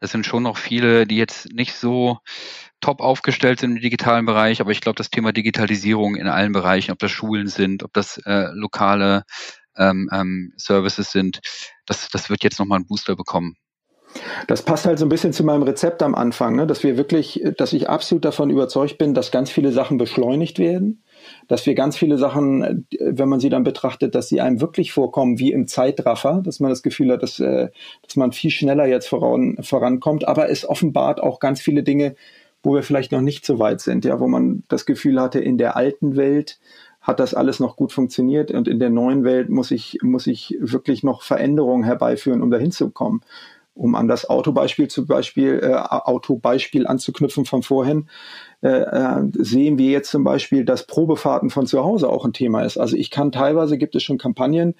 Das sind schon noch viele, die jetzt nicht so top aufgestellt sind im digitalen Bereich, aber ich glaube, das Thema Digitalisierung in allen Bereichen, ob das Schulen sind, ob das äh, lokale ähm, ähm, Services sind, das, das wird jetzt nochmal einen Booster bekommen. Das passt halt so ein bisschen zu meinem Rezept am Anfang, ne? dass wir wirklich, dass ich absolut davon überzeugt bin, dass ganz viele Sachen beschleunigt werden, dass wir ganz viele Sachen, wenn man sie dann betrachtet, dass sie einem wirklich vorkommen wie im Zeitraffer, dass man das Gefühl hat, dass, äh, dass man viel schneller jetzt voran, vorankommt, aber es offenbart auch ganz viele Dinge, wo wir vielleicht noch nicht so weit sind, ja, wo man das Gefühl hatte, in der alten Welt hat das alles noch gut funktioniert und in der neuen Welt muss ich, muss ich wirklich noch Veränderungen herbeiführen, um dahin zu kommen. Um an das Autobeispiel zum Beispiel, äh, Autobeispiel anzuknüpfen von vorhin, äh, äh, sehen wir jetzt zum Beispiel, dass Probefahrten von zu Hause auch ein Thema ist. Also ich kann teilweise gibt es schon Kampagnen,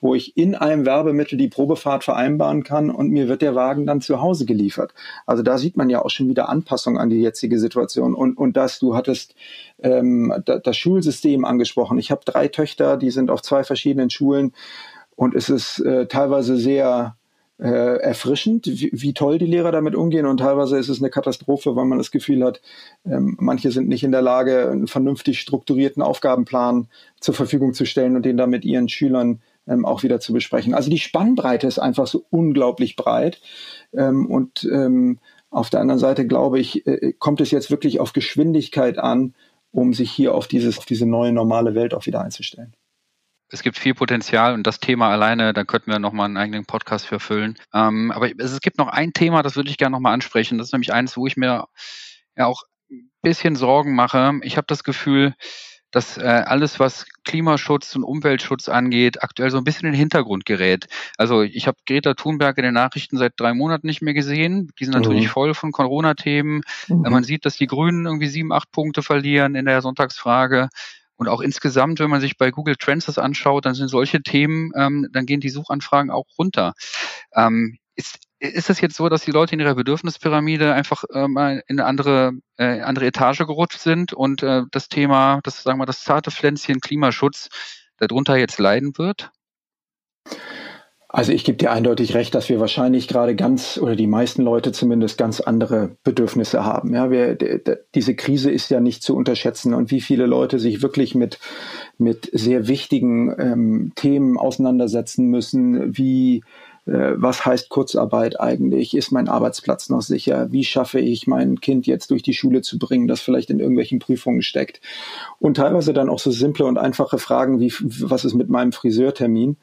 wo ich in einem Werbemittel die Probefahrt vereinbaren kann und mir wird der Wagen dann zu Hause geliefert. Also da sieht man ja auch schon wieder Anpassung an die jetzige Situation. Und, und das, du hattest ähm, das Schulsystem angesprochen. Ich habe drei Töchter, die sind auf zwei verschiedenen Schulen und es ist äh, teilweise sehr äh, erfrischend, wie, wie, toll die Lehrer damit umgehen und teilweise ist es eine Katastrophe, weil man das Gefühl hat, ähm, manche sind nicht in der Lage, einen vernünftig strukturierten Aufgabenplan zur Verfügung zu stellen und den dann mit ihren Schülern ähm, auch wieder zu besprechen. Also die Spannbreite ist einfach so unglaublich breit. Ähm, und ähm, auf der anderen Seite, glaube ich, äh, kommt es jetzt wirklich auf Geschwindigkeit an, um sich hier auf, dieses, auf diese neue normale Welt auch wieder einzustellen. Es gibt viel Potenzial und das Thema alleine, da könnten wir nochmal einen eigenen Podcast für füllen. Ähm, aber es gibt noch ein Thema, das würde ich gerne nochmal ansprechen. Das ist nämlich eines, wo ich mir ja auch ein bisschen Sorgen mache. Ich habe das Gefühl, dass äh, alles, was Klimaschutz und Umweltschutz angeht, aktuell so ein bisschen in den Hintergrund gerät. Also ich habe Greta Thunberg in den Nachrichten seit drei Monaten nicht mehr gesehen. Die sind natürlich mhm. voll von Corona-Themen. Mhm. Man sieht, dass die Grünen irgendwie sieben, acht Punkte verlieren in der Sonntagsfrage. Und auch insgesamt, wenn man sich bei Google Trends das anschaut, dann sind solche Themen, ähm, dann gehen die Suchanfragen auch runter. Ähm, ist, ist es jetzt so, dass die Leute in ihrer Bedürfnispyramide einfach äh, mal in eine andere, äh, andere Etage gerutscht sind und äh, das Thema, das sagen wir, das zarte Pflänzchen Klimaschutz darunter jetzt leiden wird? Also ich gebe dir eindeutig recht, dass wir wahrscheinlich gerade ganz oder die meisten Leute zumindest ganz andere Bedürfnisse haben. Ja, wir, diese Krise ist ja nicht zu unterschätzen und wie viele Leute sich wirklich mit mit sehr wichtigen ähm, Themen auseinandersetzen müssen, wie was heißt Kurzarbeit eigentlich? Ist mein Arbeitsplatz noch sicher? Wie schaffe ich mein Kind jetzt durch die Schule zu bringen, das vielleicht in irgendwelchen Prüfungen steckt? Und teilweise dann auch so simple und einfache Fragen wie, was ist mit meinem Friseurtermin?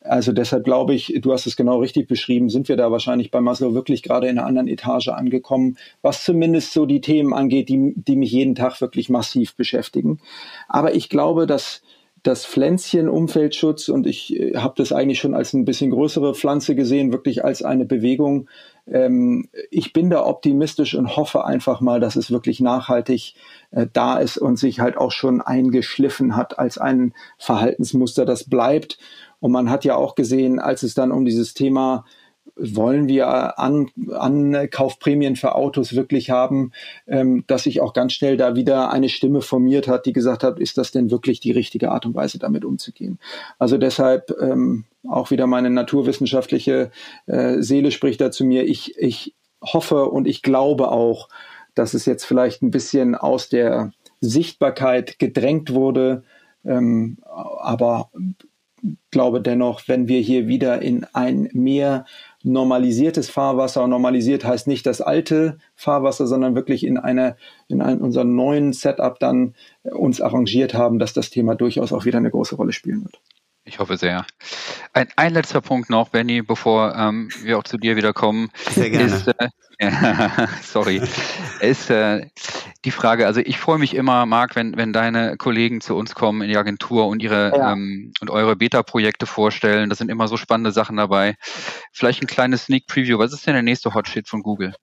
Also deshalb glaube ich, du hast es genau richtig beschrieben, sind wir da wahrscheinlich bei Maslow wirklich gerade in einer anderen Etage angekommen, was zumindest so die Themen angeht, die, die mich jeden Tag wirklich massiv beschäftigen. Aber ich glaube, dass das Pflänzchen Umweltschutz und ich äh, habe das eigentlich schon als ein bisschen größere Pflanze gesehen, wirklich als eine Bewegung. Ähm, ich bin da optimistisch und hoffe einfach mal, dass es wirklich nachhaltig äh, da ist und sich halt auch schon eingeschliffen hat als ein Verhaltensmuster, das bleibt. Und man hat ja auch gesehen, als es dann um dieses Thema wollen wir an, Ankaufprämien für Autos wirklich haben, ähm, dass sich auch ganz schnell da wieder eine Stimme formiert hat, die gesagt hat, ist das denn wirklich die richtige Art und Weise, damit umzugehen? Also deshalb ähm, auch wieder meine naturwissenschaftliche äh, Seele spricht da zu mir. Ich, ich hoffe und ich glaube auch, dass es jetzt vielleicht ein bisschen aus der Sichtbarkeit gedrängt wurde, ähm, aber glaube dennoch, wenn wir hier wieder in ein mehr normalisiertes Fahrwasser. Normalisiert heißt nicht das alte Fahrwasser, sondern wirklich in eine, in einem unser neuen Setup dann uns arrangiert haben, dass das Thema durchaus auch wieder eine große Rolle spielen wird. Ich hoffe sehr. Ein, ein letzter Punkt noch, Benny, bevor ähm, wir auch zu dir wieder kommen. Sehr gerne. Ist, äh, sorry, ist äh, die Frage, also ich freue mich immer, Marc, wenn, wenn deine Kollegen zu uns kommen in die Agentur und ihre ja. ähm, und eure Beta-Projekte vorstellen. Da sind immer so spannende Sachen dabei. Vielleicht ein kleines Sneak Preview. Was ist denn der nächste Hotshit von Google?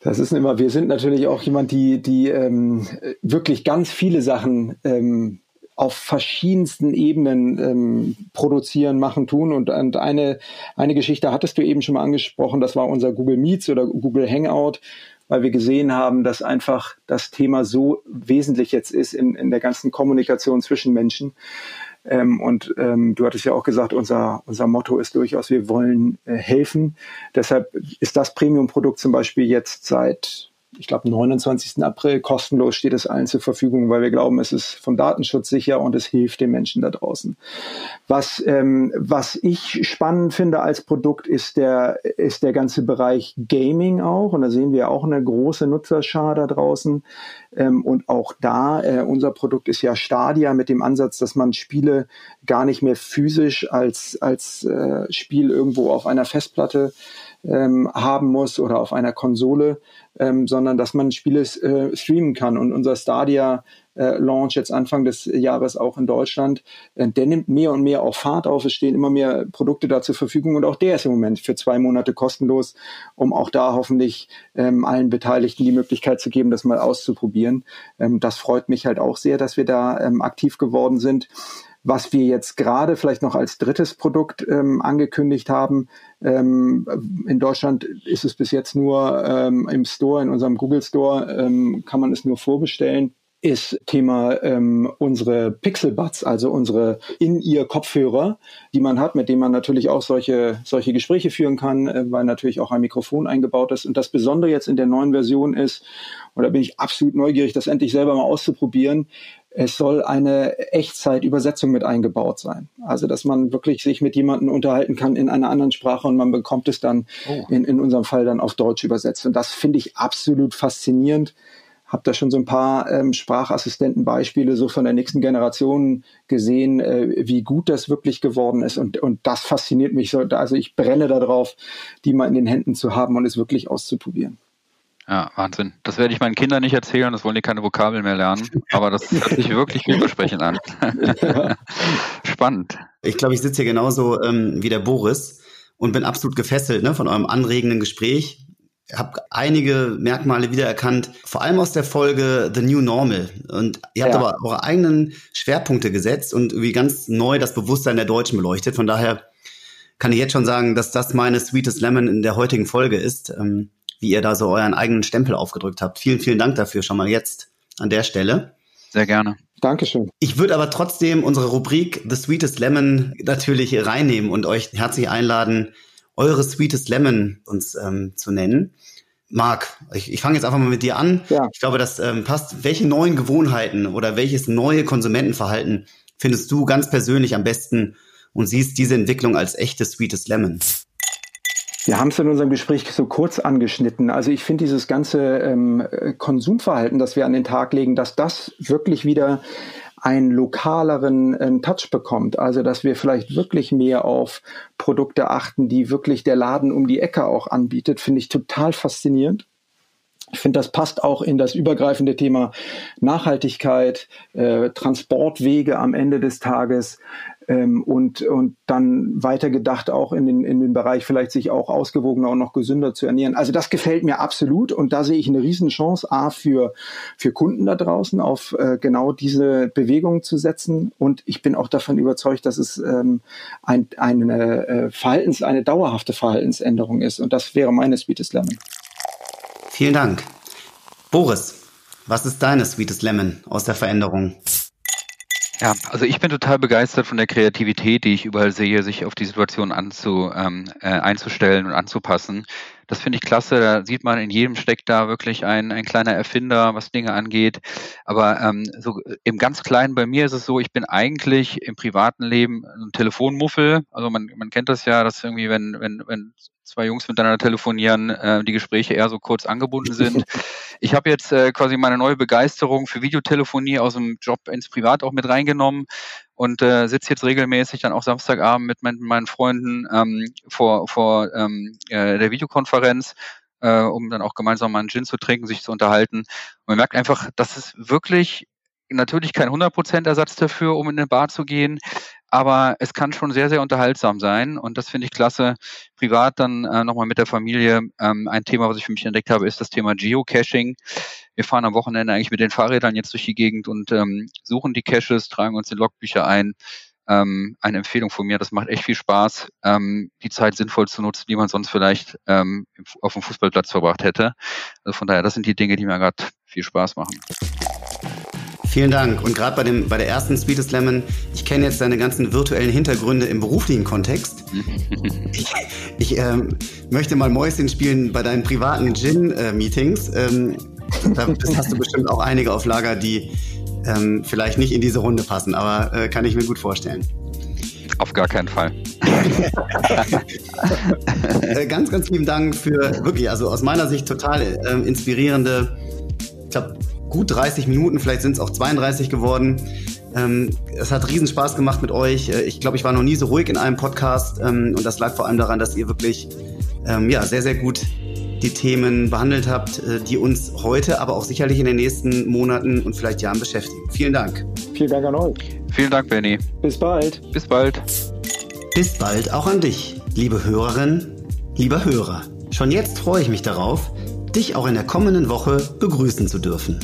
Das ist immer, wir sind natürlich auch jemand, die, die ähm, wirklich ganz viele Sachen ähm, auf verschiedensten Ebenen ähm, produzieren, machen, tun. Und, und eine, eine Geschichte hattest du eben schon mal angesprochen, das war unser Google Meets oder Google Hangout, weil wir gesehen haben, dass einfach das Thema so wesentlich jetzt ist in, in der ganzen Kommunikation zwischen Menschen. Ähm, und ähm, du hattest ja auch gesagt, unser, unser Motto ist durchaus, wir wollen äh, helfen. Deshalb ist das Premium-Produkt zum Beispiel jetzt seit ich glaube, 29. April kostenlos steht es allen zur Verfügung, weil wir glauben, es ist vom Datenschutz sicher und es hilft den Menschen da draußen. Was, ähm, was ich spannend finde als Produkt ist der, ist der ganze Bereich Gaming auch. Und da sehen wir auch eine große Nutzerschar da draußen. Ähm, und auch da, äh, unser Produkt ist ja Stadia mit dem Ansatz, dass man Spiele gar nicht mehr physisch als, als äh, Spiel irgendwo auf einer Festplatte ähm, haben muss oder auf einer Konsole, ähm, sondern dass man Spiele äh, streamen kann. Und unser Stadia äh, Launch jetzt Anfang des Jahres auch in Deutschland, äh, der nimmt mehr und mehr auch Fahrt auf. Es stehen immer mehr Produkte da zur Verfügung und auch der ist im Moment für zwei Monate kostenlos, um auch da hoffentlich ähm, allen Beteiligten die Möglichkeit zu geben, das mal auszuprobieren. Ähm, das freut mich halt auch sehr, dass wir da ähm, aktiv geworden sind. Was wir jetzt gerade vielleicht noch als drittes Produkt ähm, angekündigt haben, ähm, in Deutschland ist es bis jetzt nur ähm, im Store, in unserem Google Store, ähm, kann man es nur vorbestellen ist Thema ähm, unsere Pixelbuds, also unsere In-Ear-Kopfhörer, die man hat, mit denen man natürlich auch solche, solche Gespräche führen kann, äh, weil natürlich auch ein Mikrofon eingebaut ist. Und das Besondere jetzt in der neuen Version ist, und da bin ich absolut neugierig, das endlich selber mal auszuprobieren, es soll eine Echtzeitübersetzung mit eingebaut sein. Also, dass man wirklich sich mit jemandem unterhalten kann in einer anderen Sprache und man bekommt es dann oh. in, in unserem Fall dann auf Deutsch übersetzt. Und das finde ich absolut faszinierend. Hab da schon so ein paar ähm, Sprachassistentenbeispiele so von der nächsten Generation gesehen, äh, wie gut das wirklich geworden ist. Und, und das fasziniert mich so. Also ich brenne darauf, die mal in den Händen zu haben und es wirklich auszuprobieren. Ja, Wahnsinn. Das werde ich meinen Kindern nicht erzählen, das wollen die keine Vokabeln mehr lernen. Aber das hört sich wirklich vielversprechend an. Spannend. Ich glaube, ich sitze hier genauso ähm, wie der Boris und bin absolut gefesselt ne, von eurem anregenden Gespräch. Habe einige Merkmale wiedererkannt, vor allem aus der Folge The New Normal. Und ihr habt ja. aber eure eigenen Schwerpunkte gesetzt und irgendwie ganz neu das Bewusstsein der Deutschen beleuchtet. Von daher kann ich jetzt schon sagen, dass das meine Sweetest Lemon in der heutigen Folge ist. Ähm, wie ihr da so euren eigenen Stempel aufgedrückt habt. Vielen, vielen Dank dafür schon mal jetzt an der Stelle. Sehr gerne. Dankeschön. Ich würde aber trotzdem unsere Rubrik The Sweetest Lemon natürlich reinnehmen und euch herzlich einladen, eure Sweetest Lemon uns ähm, zu nennen. Marc, ich, ich fange jetzt einfach mal mit dir an. Ja. Ich glaube, das ähm, passt. Welche neuen Gewohnheiten oder welches neue Konsumentenverhalten findest du ganz persönlich am besten und siehst diese Entwicklung als echtes Sweetest Lemon? Wir haben es in unserem Gespräch so kurz angeschnitten. Also ich finde dieses ganze ähm, Konsumverhalten, das wir an den Tag legen, dass das wirklich wieder einen lokaleren äh, Touch bekommt. Also dass wir vielleicht wirklich mehr auf Produkte achten, die wirklich der Laden um die Ecke auch anbietet, finde ich total faszinierend. Ich finde, das passt auch in das übergreifende Thema Nachhaltigkeit, äh, Transportwege am Ende des Tages ähm, und, und dann weitergedacht auch in den, in den Bereich vielleicht sich auch ausgewogener und noch gesünder zu ernähren. Also das gefällt mir absolut und da sehe ich eine Riesenchance, A, für, für Kunden da draußen auf äh, genau diese Bewegung zu setzen und ich bin auch davon überzeugt, dass es ähm, ein, eine äh, Verhaltens, eine dauerhafte Verhaltensänderung ist und das wäre meine Sweetest Lemon. Vielen Dank. Boris, was ist deine Sweetest Lemon aus der Veränderung? Ja, also ich bin total begeistert von der Kreativität, die ich überall sehe, sich auf die Situation anzu, ähm, äh, einzustellen und anzupassen. Das finde ich klasse. Da sieht man, in jedem steckt da wirklich ein, ein kleiner Erfinder, was Dinge angeht. Aber ähm, so im ganz Kleinen bei mir ist es so, ich bin eigentlich im privaten Leben ein Telefonmuffel. Also man, man kennt das ja, dass irgendwie, wenn, wenn, wenn zwei Jungs miteinander telefonieren, äh, die Gespräche eher so kurz angebunden sind. ich habe jetzt äh, quasi meine neue Begeisterung für Videotelefonie aus dem Job ins Privat auch mit reingenommen und äh, sitze jetzt regelmäßig dann auch Samstagabend mit mein, meinen Freunden ähm, vor, vor ähm, äh, der Videokonferenz äh, um dann auch gemeinsam mal einen Gin zu trinken, sich zu unterhalten. Und man merkt einfach, dass es wirklich natürlich kein 100% Ersatz dafür, um in eine Bar zu gehen, aber es kann schon sehr, sehr unterhaltsam sein und das finde ich klasse. Privat dann äh, nochmal mit der Familie. Ähm, ein Thema, was ich für mich entdeckt habe, ist das Thema Geocaching. Wir fahren am Wochenende eigentlich mit den Fahrrädern jetzt durch die Gegend und ähm, suchen die Caches, tragen uns in Logbücher ein. Ähm, eine Empfehlung von mir, das macht echt viel Spaß, ähm, die Zeit sinnvoll zu nutzen, die man sonst vielleicht ähm, auf dem Fußballplatz verbracht hätte. Also von daher, das sind die Dinge, die mir gerade viel Spaß machen. Vielen Dank. Und gerade bei, dem, bei der ersten Sweetest Lemon, ich kenne jetzt deine ganzen virtuellen Hintergründe im beruflichen Kontext. ich ich ähm, möchte mal Mäuschen spielen bei deinen privaten Gin-Meetings. Ähm, da hast du bestimmt auch einige auf Lager, die ähm, vielleicht nicht in diese Runde passen, aber äh, kann ich mir gut vorstellen. Auf gar keinen Fall. Äh, ganz, ganz lieben Dank für wirklich, also aus meiner Sicht total äh, inspirierende, ich glaube, gut 30 Minuten, vielleicht sind es auch 32 geworden. Ähm, es hat riesen Spaß gemacht mit euch. Äh, ich glaube, ich war noch nie so ruhig in einem Podcast ähm, und das lag vor allem daran, dass ihr wirklich ähm, ja, sehr, sehr gut die Themen behandelt habt, äh, die uns heute, aber auch sicherlich in den nächsten Monaten und vielleicht Jahren beschäftigen. Vielen Dank. Vielen Dank an euch. Vielen Dank, Benny. Bis bald. Bis bald. Bis bald auch an dich, liebe Hörerin, lieber Hörer. Schon jetzt freue ich mich darauf, dich auch in der kommenden Woche begrüßen zu dürfen.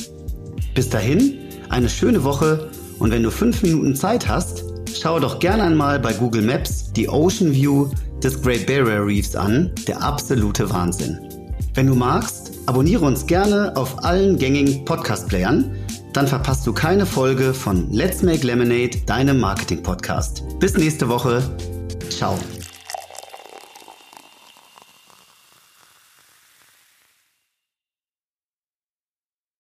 Bis dahin, eine schöne Woche und wenn du fünf Minuten Zeit hast, schau doch gerne einmal bei Google Maps die Ocean View des Great Barrier Reefs an, der absolute Wahnsinn. Wenn du magst, abonniere uns gerne auf allen gängigen Podcast-Playern, dann verpasst du keine Folge von Let's Make Lemonade, deinem Marketing-Podcast. Bis nächste Woche. Ciao.